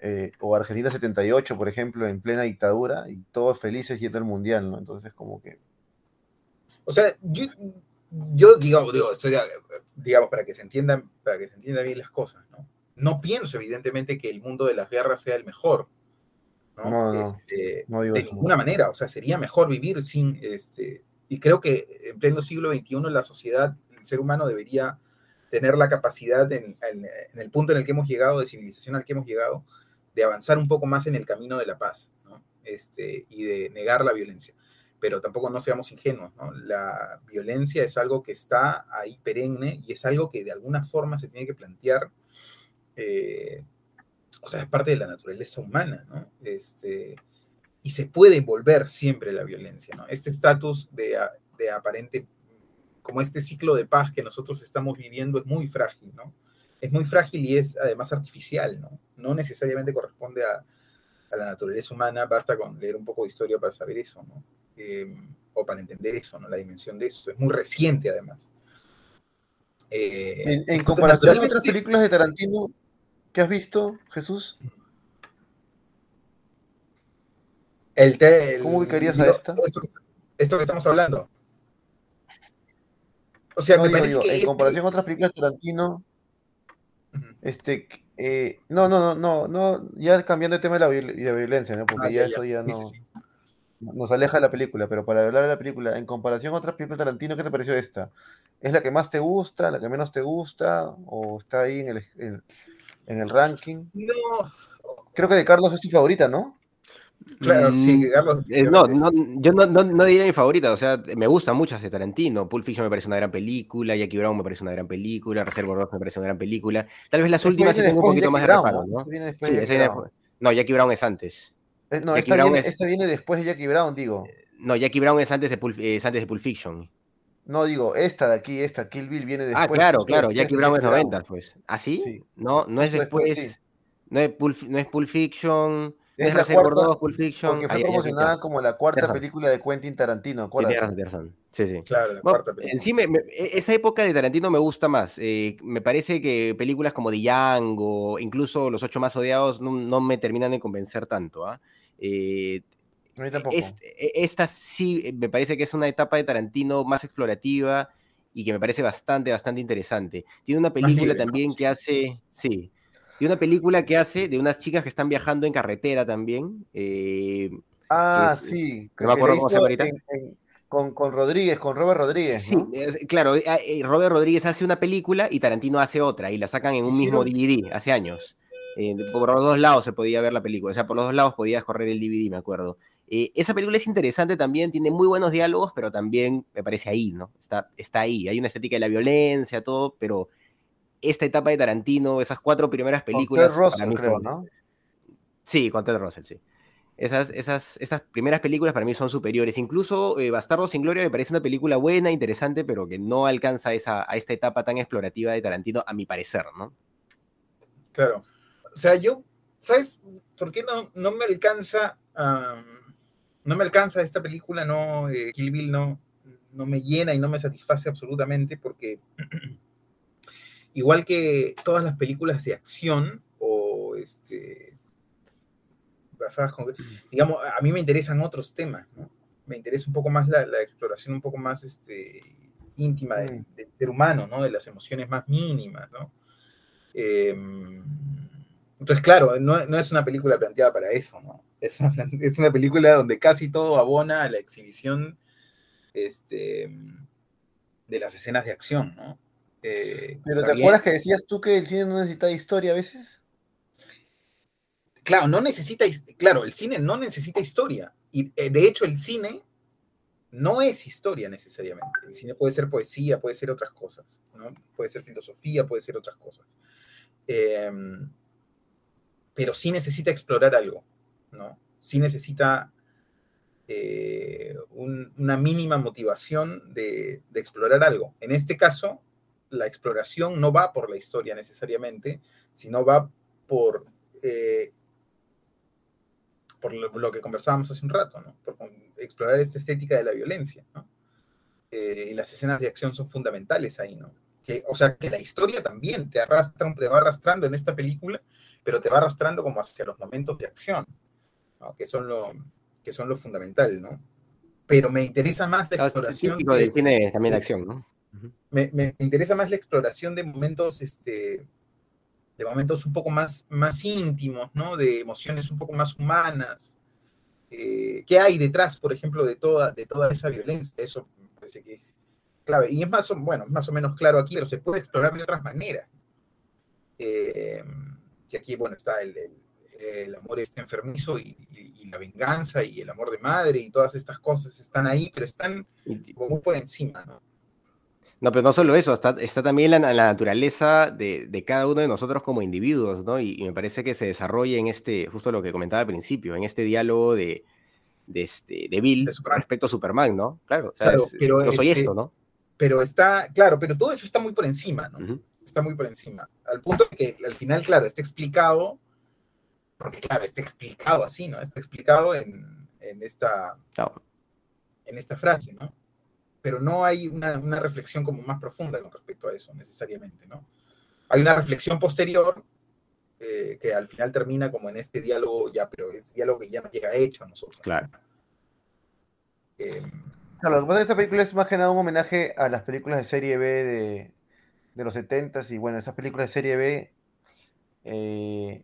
eh, o Argentina 78, por ejemplo, en plena dictadura, y todos felices yendo al mundial, ¿no? Entonces, como que. O sea, yo, yo digo, digo, digamos, para que se entiendan, para que se entiendan bien las cosas, ¿no? No pienso, evidentemente, que el mundo de las guerras sea el mejor. No, no, no, este, de ninguna manera. O sea, sería mejor vivir sin. Este, y creo que en pleno siglo XXI la sociedad, el ser humano debería tener la capacidad en, en el punto en el que hemos llegado, de civilización al que hemos llegado, de avanzar un poco más en el camino de la paz este, y de negar la violencia. Pero tampoco no seamos ingenuos, La violencia es algo que está ahí perenne y es algo que de alguna forma se tiene que plantear, eh, o sea, es parte de la naturaleza humana, Este, y se puede volver siempre la violencia, ¿no? Este estatus de, de aparente, como este ciclo de paz que nosotros estamos viviendo es muy frágil, ¿no? es muy frágil y es además artificial, ¿no? No necesariamente corresponde a, la naturaleza humana, basta con leer un poco de historia para saber eso, ¿no? Em, o para entender eso, ¿no? La dimensión de eso. Es muy reciente, además. Eh, en, comparación con otras películas de Tarantino que has visto, Jesús. El, ¿Cómo ubicarías a esta? Esto, que estamos hablando. O sea, me parece que en comparación con otras películas de Tarantino, este, eh, no, no, no, no, no, ya cambiando el tema de la, violencia, ¿no? Porque ah, ya, eso ya no nos aleja de la película, pero para hablar de la película, en comparación a otras películas de Tarantino, ¿qué te pareció esta? ¿Es la que más te gusta, la que menos te gusta, o está ahí en el, en el ranking? No. Creo que de Carlos es tu favorita, ¿no? Claro, sí, mm, Carlos. Eh, no, no, yo no, no, diría mi favorita, o sea, me gustan muchas de Tarantino. Pulp Fiction me parece una gran película, Jackie Brown me parece una gran película, Reservoir Dogs me parece una gran película. Tal vez las últimas sí tengo un poquito más de reparo, ¿no? no, Jackie Brown es antes. Eh, no, esta viene, esta viene, después de Jackie Brown, digo. Eh, no, Jackie Brown es antes de Pulp, es antes de Pulp Fiction. No, digo, esta de aquí, esta, Kill Bill viene ah, después. Ah, claro, claro, Jackie Brown es 90, pues. ¿Ah, sí? No, no es después. no, es Pulp, no es Pulp Fiction. Es la cuarta, Pulp Fiction. Porque fue promocionada como la cuarta película de Quentin Tarantino. Sí, sí. Claro, la cuarta película. En sí, e, esa época de Tarantino me gusta más. Eh, me parece que películas como The Young incluso Los Ocho Más Odiados no, me terminan de convencer tanto. ¿ah? Eh, a mí tampoco. E, esta sí eh, me parece que es una etapa de Tarantino más explorativa y que me parece bastante, bastante interesante. Tiene una película también que hace, sí, y una película que hace de unas chicas que están viajando en carretera también. Eh, ah, sí. No me acuerdo cómo se llama ahorita. con, con, Rodríguez, con Robert Rodríguez. Sí, claro. Eh, eh, Robert Rodríguez hace una película y Tarantino hace otra y la sacan en un mismo DVD hace años. por los dos lados se podía ver la película, o sea, por los dos lados podías correr el DVD, me acuerdo. Esa película es interesante también, tiene muy buenos diálogos, pero también me parece ahí, ¿no? Está, está ahí. Hay una estética de la violencia, todo, pero esta etapa de Tarantino, esas cuatro primeras películas. Con Ted Russell, creo, ¿no? Sí, con Ted Russell, sí. Esas, esas, estas primeras películas para mí son superiores. Incluso eh, Bastardo sin Gloria me parece una película buena, interesante, pero que no alcanza esa, a esta etapa tan explorativa de Tarantino, a mi parecer, ¿no? Claro. O sea, yo, ¿sabes por qué no, no me alcanza? No me alcanza esta película, no, eh, Kill Bill no, no me llena y no me satisface absolutamente porque igual que todas las películas de acción o este basadas con, digamos, a mí me interesan otros temas, ¿no? Me interesa un poco más la, exploración un poco más este, íntima del, ser humano, ¿no? De las emociones más mínimas, ¿no? Em, entonces, claro, no, es una película planteada para eso, ¿no? Es una, es una película donde casi todo abona a la exhibición este, de las escenas de acción, ¿no? Eh, Pero ¿te acuerdas que decías tú que el cine no necesita historia a veces? Claro, no necesita, claro, el cine no necesita historia. Y eh, de hecho el cine no es historia necesariamente. El cine puede ser poesía, puede ser otras cosas, ¿no? Puede ser filosofía, puede ser otras cosas. Em, pero sí necesita explorar algo, ¿no? Sí necesita eh, una mínima motivación de, explorar algo. En este caso, la exploración no va por la historia necesariamente, sino va por, eh, por lo, que conversábamos hace un rato, ¿no? por explorar esta estética de la violencia. Eh, y las escenas de acción son fundamentales ahí, ¿no? Que, o sea, que la historia también te, arrastra, te va arrastrando en esta película, pero te va arrastrando como hacia los momentos de acción, que son lo, que son lo fundamental, ¿no? Pero me interesa más la exploración. de, cine también acción, ¿no? Me, interesa más la exploración de momentos, este, de momentos un poco más, más íntimos, ¿no? De emociones un poco más humanas. Eh, ¿Qué hay detrás, por ejemplo, de toda, de toda esa violencia? Eso me parece que es clave. Y es más o, bueno, más o menos claro aquí, pero se puede explorar de otras maneras. Eh, que aquí, bueno, está el el amor está enfermizo y, la venganza y el amor de madre y todas estas cosas están ahí, pero están muy por encima, ¿no? No, pero no solo eso, está, está también la, la naturaleza de, cada uno de nosotros como individuos, ¿no? Y, me parece que se desarrolla en este, justo lo que comentaba al principio, en este diálogo de, de, este, de Bill respecto a Superman, ¿no? Claro, o sea, pero yo soy este, esto, ¿no? Pero está, claro, pero todo eso está muy por encima, ¿no? Está muy por encima. Al punto que al final, claro, está explicado porque claro, está explicado así, ¿no? Está explicado en, esta, en esta frase, ¿no? Pero no hay una, reflexión como más profunda con respecto a eso, necesariamente, ¿no? Hay una reflexión posterior eh, que al final termina como en este diálogo ya, pero es diálogo que ya no llega hecho a nosotros. Claro. Em, lo que pasa es que esta película es más que nada un homenaje a las películas de serie B de, de los 70s y bueno, esas películas de serie B eh,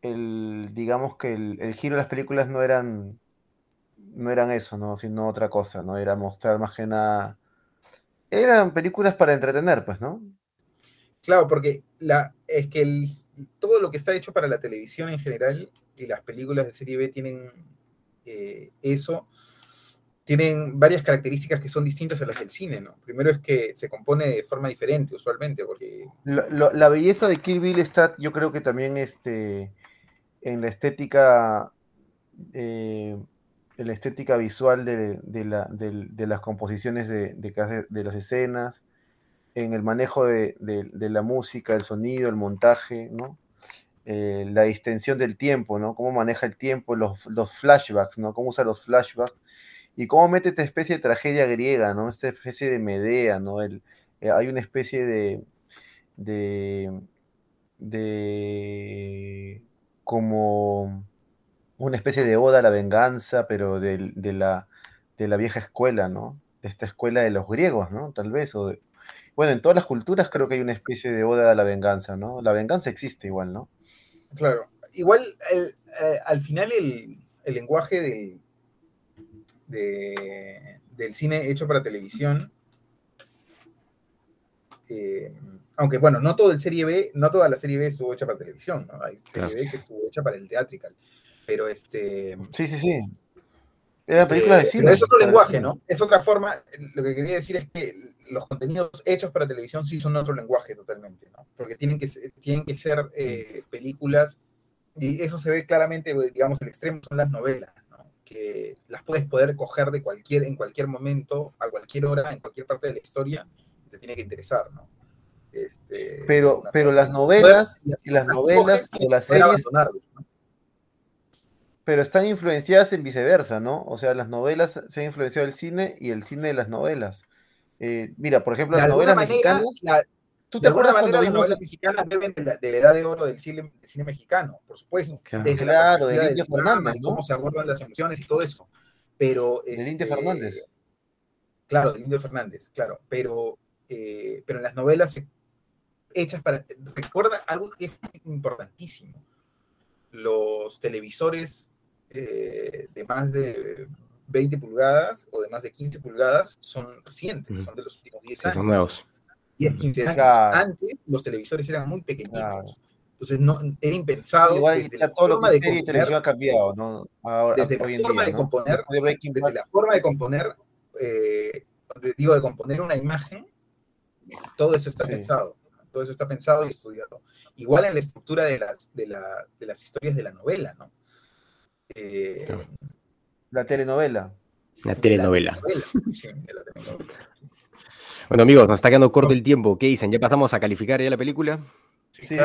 el, digamos que el, giro de las películas no eran, no eran eso, ¿no? Sino otra cosa, ¿no? Era mostrar más que nada. Eran películas para entretener, pues, ¿no? Claro, porque la, es que todo lo que está hecho para la televisión en general y las películas de serie B tienen eh, eso, tienen varias características que son distintas a las del cine, ¿no? Primero es que se compone de forma diferente usualmente, porque... La, belleza de Kill Bill está, yo creo que también este, en la estética, eh, estética visual de, las composiciones de, las escenas, en el manejo de, la música, el sonido, el montaje. Eh, la distensión del tiempo, ¿no? Cómo maneja el tiempo, los, flashbacks, ¿no? Cómo usa los flashbacks y cómo mete esta especie de tragedia griega, ¿no? Esta especie de Medea, ¿no? El, eh, hay una especie de, de, de como una especie de oda a la venganza, pero de, la, de la vieja escuela, ¿no? De esta escuela de los griegos, ¿no? Tal vez. O bueno, en todas las culturas creo que hay una especie de oda a la venganza, ¿no? La venganza existe igual, ¿no? Claro. Igual, eh, al final el, lenguaje del, del cine hecho para televisión eh, aunque bueno, no todo el serie B, no toda la serie B estuvo hecha para televisión, ¿no? Hay serie B que estuvo hecha para el teatrical. Pero este. Sí, sí, sí. Era película de eh, cine. es otro lenguaje, ¿no? Es otra forma. Lo que quería decir es que los contenidos hechos para televisión sí son otro lenguaje totalmente, ¿no? Porque tienen que, tienen que ser eh, películas, y eso se ve claramente, digamos, el extremo son las novelas, ¿no? Que las puedes poder coger de cualquier, en cualquier momento, a cualquier hora, en cualquier parte de la historia, te tiene que interesar, ¿no? Este, pero, pero las novelas, y las novelas o las series pero están influenciadas en viceversa, ¿no? O sea, las novelas se han influenciado el cine y el cine de las novelas. Eh, mira, por ejemplo, las novelas mexicanas. ¿Tú te acuerdas cuando las novelas mexicanas beben de la, edad de oro del cine, cine mexicano? Por supuesto. Claro, desde claro de India Fernández, ¿no? Cómo se abordan las emociones y todo eso. Pero. De este, Fernández. Claro, de Indio Fernández, claro. Pero, eh, pero en las novelas hechas para. Recuerda algo que es importantísimo. Los televisores eh, de más de 20 pulgadas o de más de 15 pulgadas son recientes, son de los últimos 10 años. son nuevos. 10, 15 años. Antes los televisores eran muy pequeñitos. Entonces no, era impensado. Igual desde la forma de componer, ha cambiado, ¿no? Ahora, desde, la forma de componer, desde la forma de componer, eh, digo, de componer una imagen, todo eso está pensado. Todo eso está pensado y estudiado. Igual en la estructura de las, de, la, de las historias de la novela, ¿no? Eh, la telenovela. La telenovela. Bueno, amigos, nos está quedando corto el tiempo. ¿Qué dicen? ¿Ya pasamos a calificar ya la película? Sí, sí.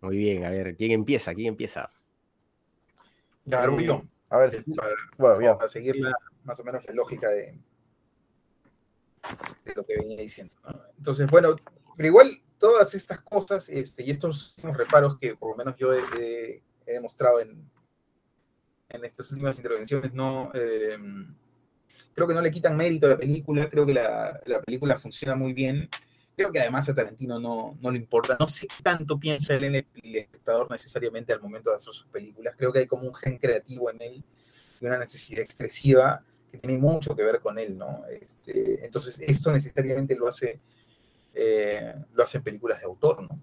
Muy bien, a ver, ¿quién empieza? ¿Quién empieza? Ya, A ver, para, seguir más o menos la lógica de, lo que venía diciendo. Entonces, bueno, pero igual todas estas cosas este, y estos reparos que por lo menos yo he demostrado en, en estas últimas intervenciones no eh, creo que no le quitan mérito a la película, creo que la, película funciona muy bien. Creo que además a Tarantino no, no le importa, no sé qué tanto piensa él en el, espectador necesariamente al momento de hacer sus películas. Creo que hay como un gen creativo en él y una necesidad expresiva que tiene mucho que ver con él, ¿no? Este, entonces, esto necesariamente lo hace, eh, lo hace en películas de autor, ¿no?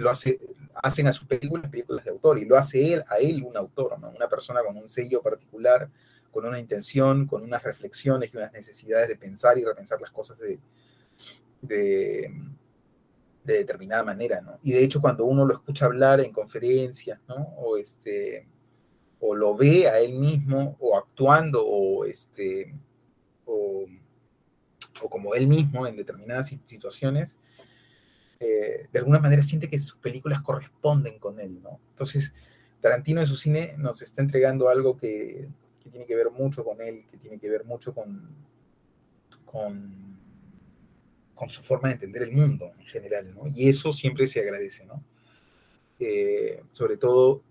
lo hace, hacen a sus películas películas de autor y lo hace él, a él un autor, una persona con un sello particular, con una intención, con unas reflexiones y unas necesidades de pensar y repensar las cosas de, de, determinada manera. ¿no? Y de hecho cuando uno lo escucha hablar en conferencias, ¿no? o, este, o lo ve a él mismo, o actuando, o, este, o como él mismo en determinadas situaciones, eh, de alguna manera siente que sus películas corresponden con él, ¿no? Entonces, Tarantino en su cine nos está entregando algo que, tiene que ver mucho con él, que tiene que ver mucho con, con, su forma de entender el mundo en general, ¿no? Y eso siempre se agradece, ¿no? Eh, sobre todo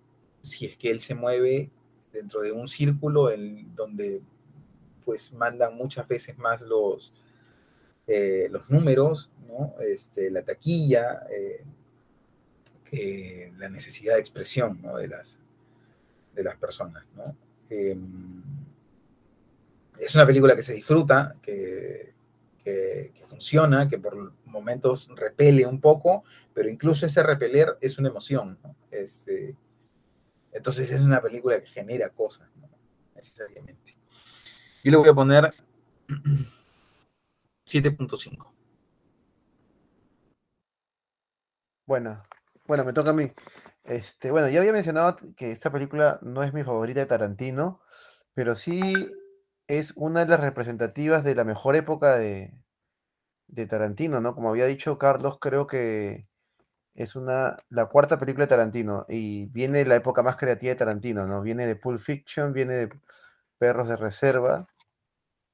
si es que él se mueve dentro de un círculo en donde pues mandan muchas veces más los, eh, los números, este, la taquilla, eh, la necesidad de expresión de, las, de las personas. Em, es una película que se disfruta, que, funciona, que por momentos repele un poco, pero incluso ese repeler es una emoción. Este, entonces es una película que genera cosas, necesariamente. Yo le voy a poner 7.5. Bueno, bueno, me toca a mí. Este, bueno, ya había mencionado que esta película no es mi favorita de Tarantino, pero sí es una de las representativas de la mejor época de, de Tarantino, ¿no? Como había dicho Carlos, creo que es una, la cuarta película de Tarantino y viene la época más creativa de Tarantino, ¿no? Viene de Pulp Fiction, viene de Perros de Reserva,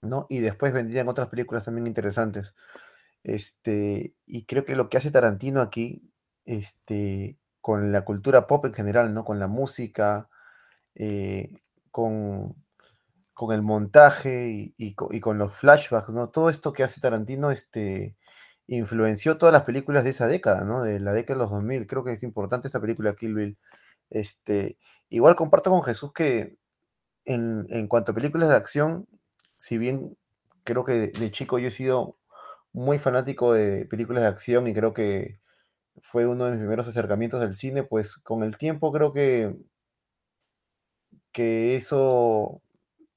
¿no? Y después vendrían otras películas también interesantes. Este, y creo que lo que hace Tarantino aquí este, con la cultura pop en general, ¿no? Con la música, eh, con, con, el montaje y, con, los flashbacks, ¿no? Todo esto que hace Tarantino, este, influenció todas las películas de esa década, ¿no? De la década de los 2000. Creo que es importante esta película, Kill Bill. Este, igual comparto con Jesús que en, en cuanto a películas de acción, si bien creo que de chico yo he sido muy fanático de películas de acción y creo que fue uno de mis primeros acercamientos del cine, pues con el tiempo creo que, que eso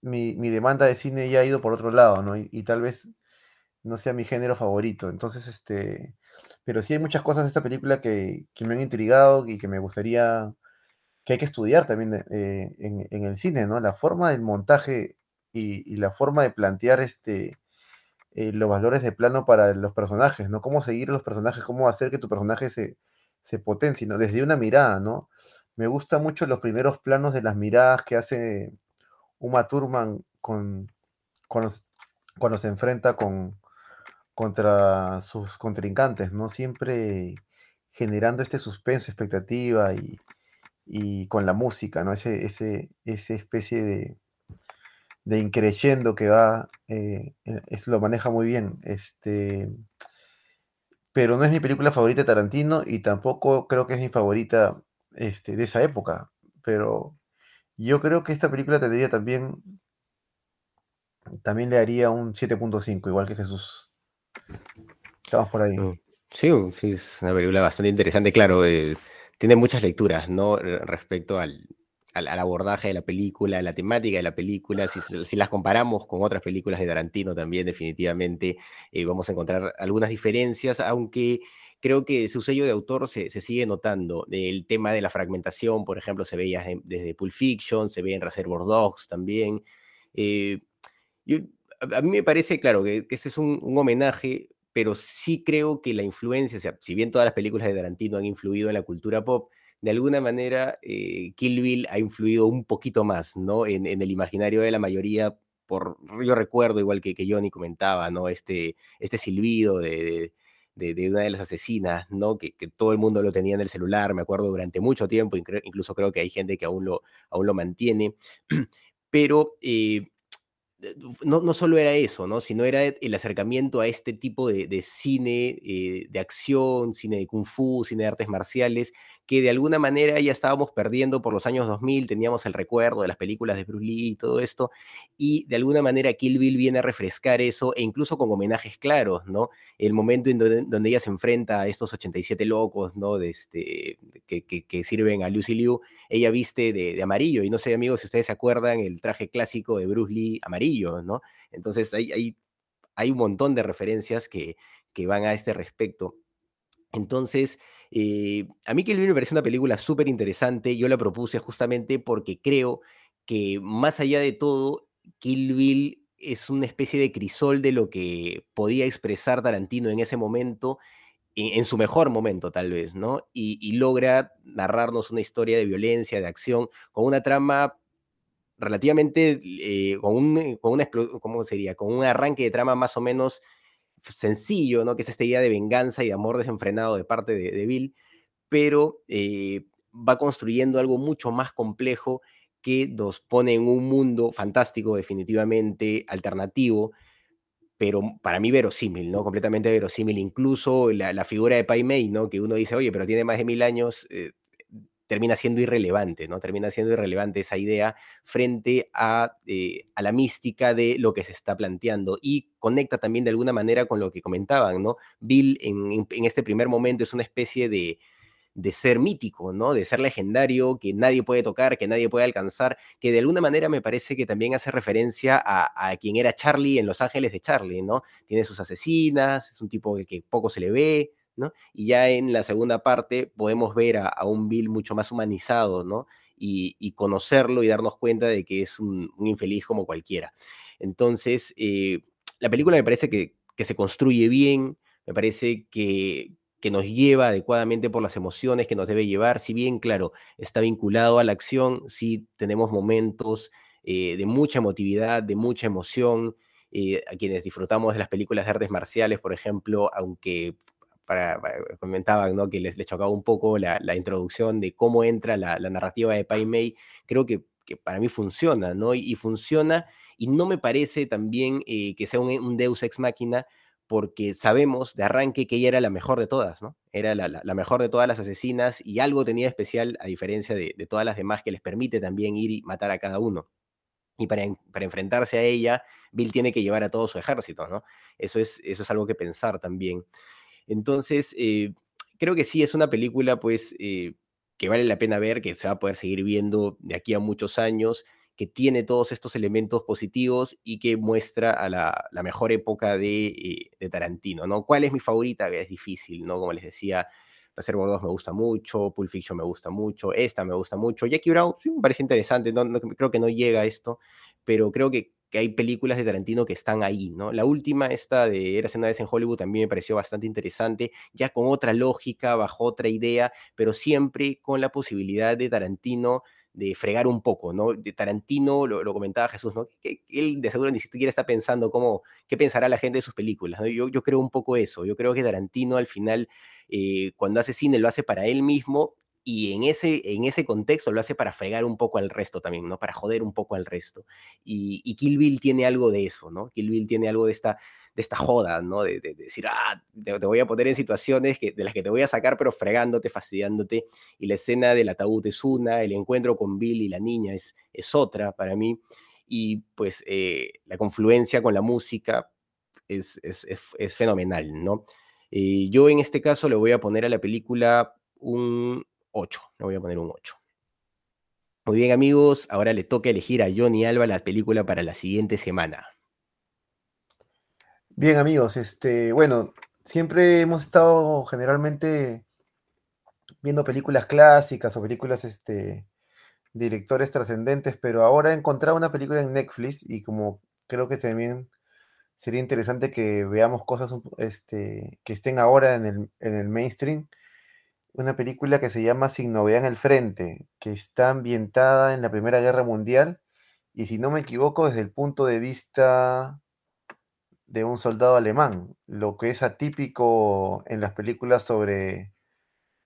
mi, demanda de cine ya ha ido por otro lado, ¿no? Y, tal vez no sea mi género favorito. Entonces, este, pero sí hay muchas cosas de esta película que, me han intrigado y que me gustaría, que hay que estudiar también eh, en, el cine, ¿no? La forma del montaje y, la forma de plantear este, eh, los valores de plano para los personajes, ¿no? Cómo seguir los personajes, cómo hacer que tu personaje se, se potencie, ¿no? Desde una mirada, ¿no? Me gusta mucho los primeros planos de las miradas que hace Uma Thurman con, cuando, se enfrenta con, contra sus contrincantes, ¿no? Siempre generando este suspenso, expectativa y, con la música, ¿no? Ese, ese, esa especie de, de increyendo que va, eh, eso lo maneja muy bien. Este, pero no es mi película favorita de Tarantino y tampoco creo que es mi favorita este, de esa época. Pero yo creo que esta película tendría también, también le haría un 7.5, igual que Jesús. Estamos por ahí. Mm, sí, sí, es una película bastante interesante, claro. Eh, tiene muchas lecturas, ¿no? Respecto al, al, abordaje de la película, la temática de la película, si, las comparamos con otras películas de Tarantino también definitivamente eh, vamos a encontrar algunas diferencias, aunque creo que su sello de autor se, sigue notando. El tema de la fragmentación, por ejemplo, se veía desde Pulp Fiction, se ve en Reservoir Dogs también. Eh, a, mí me parece, claro, que, este es un, homenaje, pero sí creo que la influencia, si bien todas las películas de Tarantino han influido en la cultura pop, de alguna manera eh, Kill Bill ha influido un poquito más, ¿no? En, el imaginario de la mayoría, por, yo recuerdo, igual que, que Johnny comentaba, ¿no? Este, este silbido de, una de las asesinas, ¿no? Que, todo el mundo lo tenía en el celular, me acuerdo, durante mucho tiempo, incluso creo que hay gente que aún lo, mantiene, pero eh, no, no, solo era eso, ¿no? Sino era el acercamiento a este tipo de, cine eh, de acción, cine de kung fu, cine de artes marciales, que de alguna manera ya estábamos perdiendo por los años 2000, teníamos el recuerdo de las películas de Bruce Lee y todo esto, y de alguna manera Kill Bill viene a refrescar eso, e incluso con homenajes claros, ¿no? El momento en donde, ella se enfrenta a estos 87 locos, ¿no? De este, que, que, sirven a Lucy Liu, ella viste de, amarillo, y no sé, amigos, si ustedes se acuerdan, el traje clásico de Bruce Lee amarillo, ¿no? Entonces hay, hay, hay un montón de referencias que, que van a este respecto. Entonces, eh, a mí Kill Bill me parece una película súper interesante. Yo la propuse justamente porque creo que más allá de todo, Kill Bill es una especie de crisol de lo que podía expresar Tarantino en ese momento, en, su mejor momento tal vez, ¿no? Y, logra narrarnos una historia de violencia, de acción, con una trama relativamente, eh, con, un, con, una, ¿cómo sería? Con un arranque de trama más o menos sencillo, ¿no? Que es esta idea de venganza y de amor desenfrenado de parte de, Bill, pero eh, va construyendo algo mucho más complejo que nos pone en un mundo fantástico, definitivamente alternativo, pero para mí verosímil, ¿no? Completamente verosímil. Incluso la, figura de Pai Mei, ¿no? Que uno dice, oye, pero tiene más de mil años, eh, termina siendo irrelevante, ¿no? Termina siendo irrelevante esa idea frente a, eh, a, la mística de lo que se está planteando y conecta también de alguna manera con lo que comentaban, ¿no? Bill en, en este primer momento es una especie de, de ser mítico, ¿no? De ser legendario, que nadie puede tocar, que nadie puede alcanzar, que de alguna manera me parece que también hace referencia a, a quien era Charlie en Los Ángeles de Charlie, ¿no? Tiene sus asesinas, es un tipo que, que poco se le ve, y ya en la segunda parte podemos ver a, un Bill mucho más humanizado, ¿no? Y, conocerlo y darnos cuenta de que es un, infeliz como cualquiera. Entonces, eh, la película me parece que, se construye bien, me parece que, nos lleva adecuadamente por las emociones que nos debe llevar, si bien, claro, está vinculado a la acción, sí tenemos momentos eh, de mucha emotividad, de mucha emoción, eh, a quienes disfrutamos de las películas de artes marciales, por ejemplo, aunque para, ¿no? que les, chocaba un poco la, introducción de cómo entra la, narrativa de Pai Mei, creo que, para mí funciona. Y, funciona, y no me parece también eh, que sea un, Deus ex máquina, porque sabemos de arranque que ella era la mejor de todas. Era la, mejor de todas las asesinas y algo tenía especial a diferencia de, todas las demás que les permite también ir y matar a cada uno. Y para, para, enfrentarse a ella, Bill tiene que llevar a todo su ejército, ¿no? Eso es, eso es algo que pensar también. Entonces, eh, creo que sí es una película, pues, eh, que vale la pena ver, que se va a poder seguir viendo de aquí a muchos años, que tiene todos estos elementos positivos y que muestra a la, mejor época de, de, Tarantino, ¿no? ¿Cuál es mi favorita? Es difícil, ¿no? Como les decía, Reservoir Dogs me gusta mucho, Pulp Fiction me gusta mucho, esta me gusta mucho, Jackie Brown sí me parece interesante, no, creo que no llega a esto, pero creo que, que, hay películas de Tarantino que están ahí, ¿no? La última, esta de Era una vez en Hollywood, también me pareció bastante interesante, ya con otra lógica, bajo otra idea, pero siempre con la posibilidad de Tarantino de fregar un poco, ¿no? De Tarantino, lo, comentaba Jesús, ¿no? Que, él de seguro ni siquiera está pensando cómo, qué pensará la gente de sus películas. Yo, yo creo un poco eso, yo creo que Tarantino al final, eh, cuando hace cine, lo hace para él mismo y en ese, en ese contexto lo hace para fregar un poco al resto también, ¿no? Para joder un poco al resto. Y, y Kill Bill tiene algo de eso, ¿no? Kill Bill tiene algo de esta, de esta joda, ¿no? De, decir, ah, te, voy a poner en situaciones que, de las que te voy a sacar, pero fregándote, fastidiándote. Y la escena del ataúd es una, el encuentro con Bill y la niña es, es otra para mí. Y pues eh, la confluencia con la música es, es, es, fenomenal, ¿no? Eh, yo en este caso le voy a poner a la película un 8, le voy a poner un 8. Muy bien amigos, ahora le toca elegir a Johnny Alba la película para la siguiente semana. Bien, amigos, este, bueno, siempre hemos estado generalmente viendo películas clásicas o películas, este, directores trascendentes, pero ahora he encontrado una película en Netflix y como creo que también sería interesante que veamos cosas este, que estén ahora en el, en el mainstream. Una película que se llama Sin novedad en el frente, que está ambientada en la Primera Guerra Mundial y si no me equivoco desde el punto de vista de un soldado alemán, lo que es atípico en las películas sobre,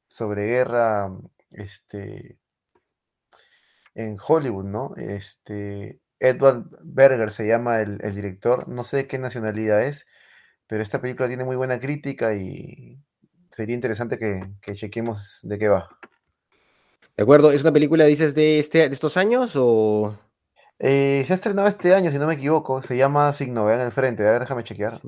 sobre guerra este, en Hollywood, ¿no? Este, Edward Berger se llama el, director, no sé qué nacionalidad es, pero esta película tiene muy buena crítica y sería interesante que, que chequemos de qué va. De acuerdo, ¿es una película, dices, de, este, de estos años o...? Eh, se ha estrenado este año, si no me equivoco. Se llama Signo, vean el frente. A ver, déjame chequear.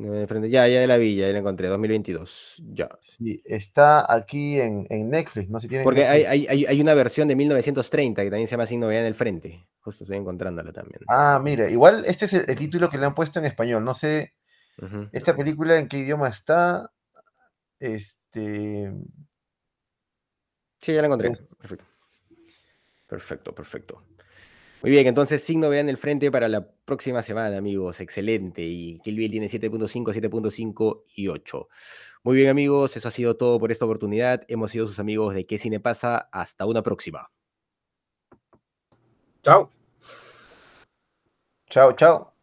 Ya, ya la vi, ya la encontré. 2022. Ya. Sí, está aquí en, Netflix. No sé si tiene. Porque hay, hay, hay, una versión de 1930 que también se llama Signo, vean el frente. Justo estoy encontrándola también. Ah, mire, igual este es el, título que le han puesto en español. No sé. Esta película en qué idioma está. Este. Sí, ya la encontré. Perfecto. Perfecto, perfecto. Muy bien, entonces signo vean el frente para la próxima semana, amigos. Excelente. Y Kill Bill tiene 7.5, 7.5 y 8. Muy bien, amigos. Eso ha sido todo por esta oportunidad. Hemos sido sus amigos de ¿Qué Cine Pasa? Hasta una próxima. Chao. Chao, chao.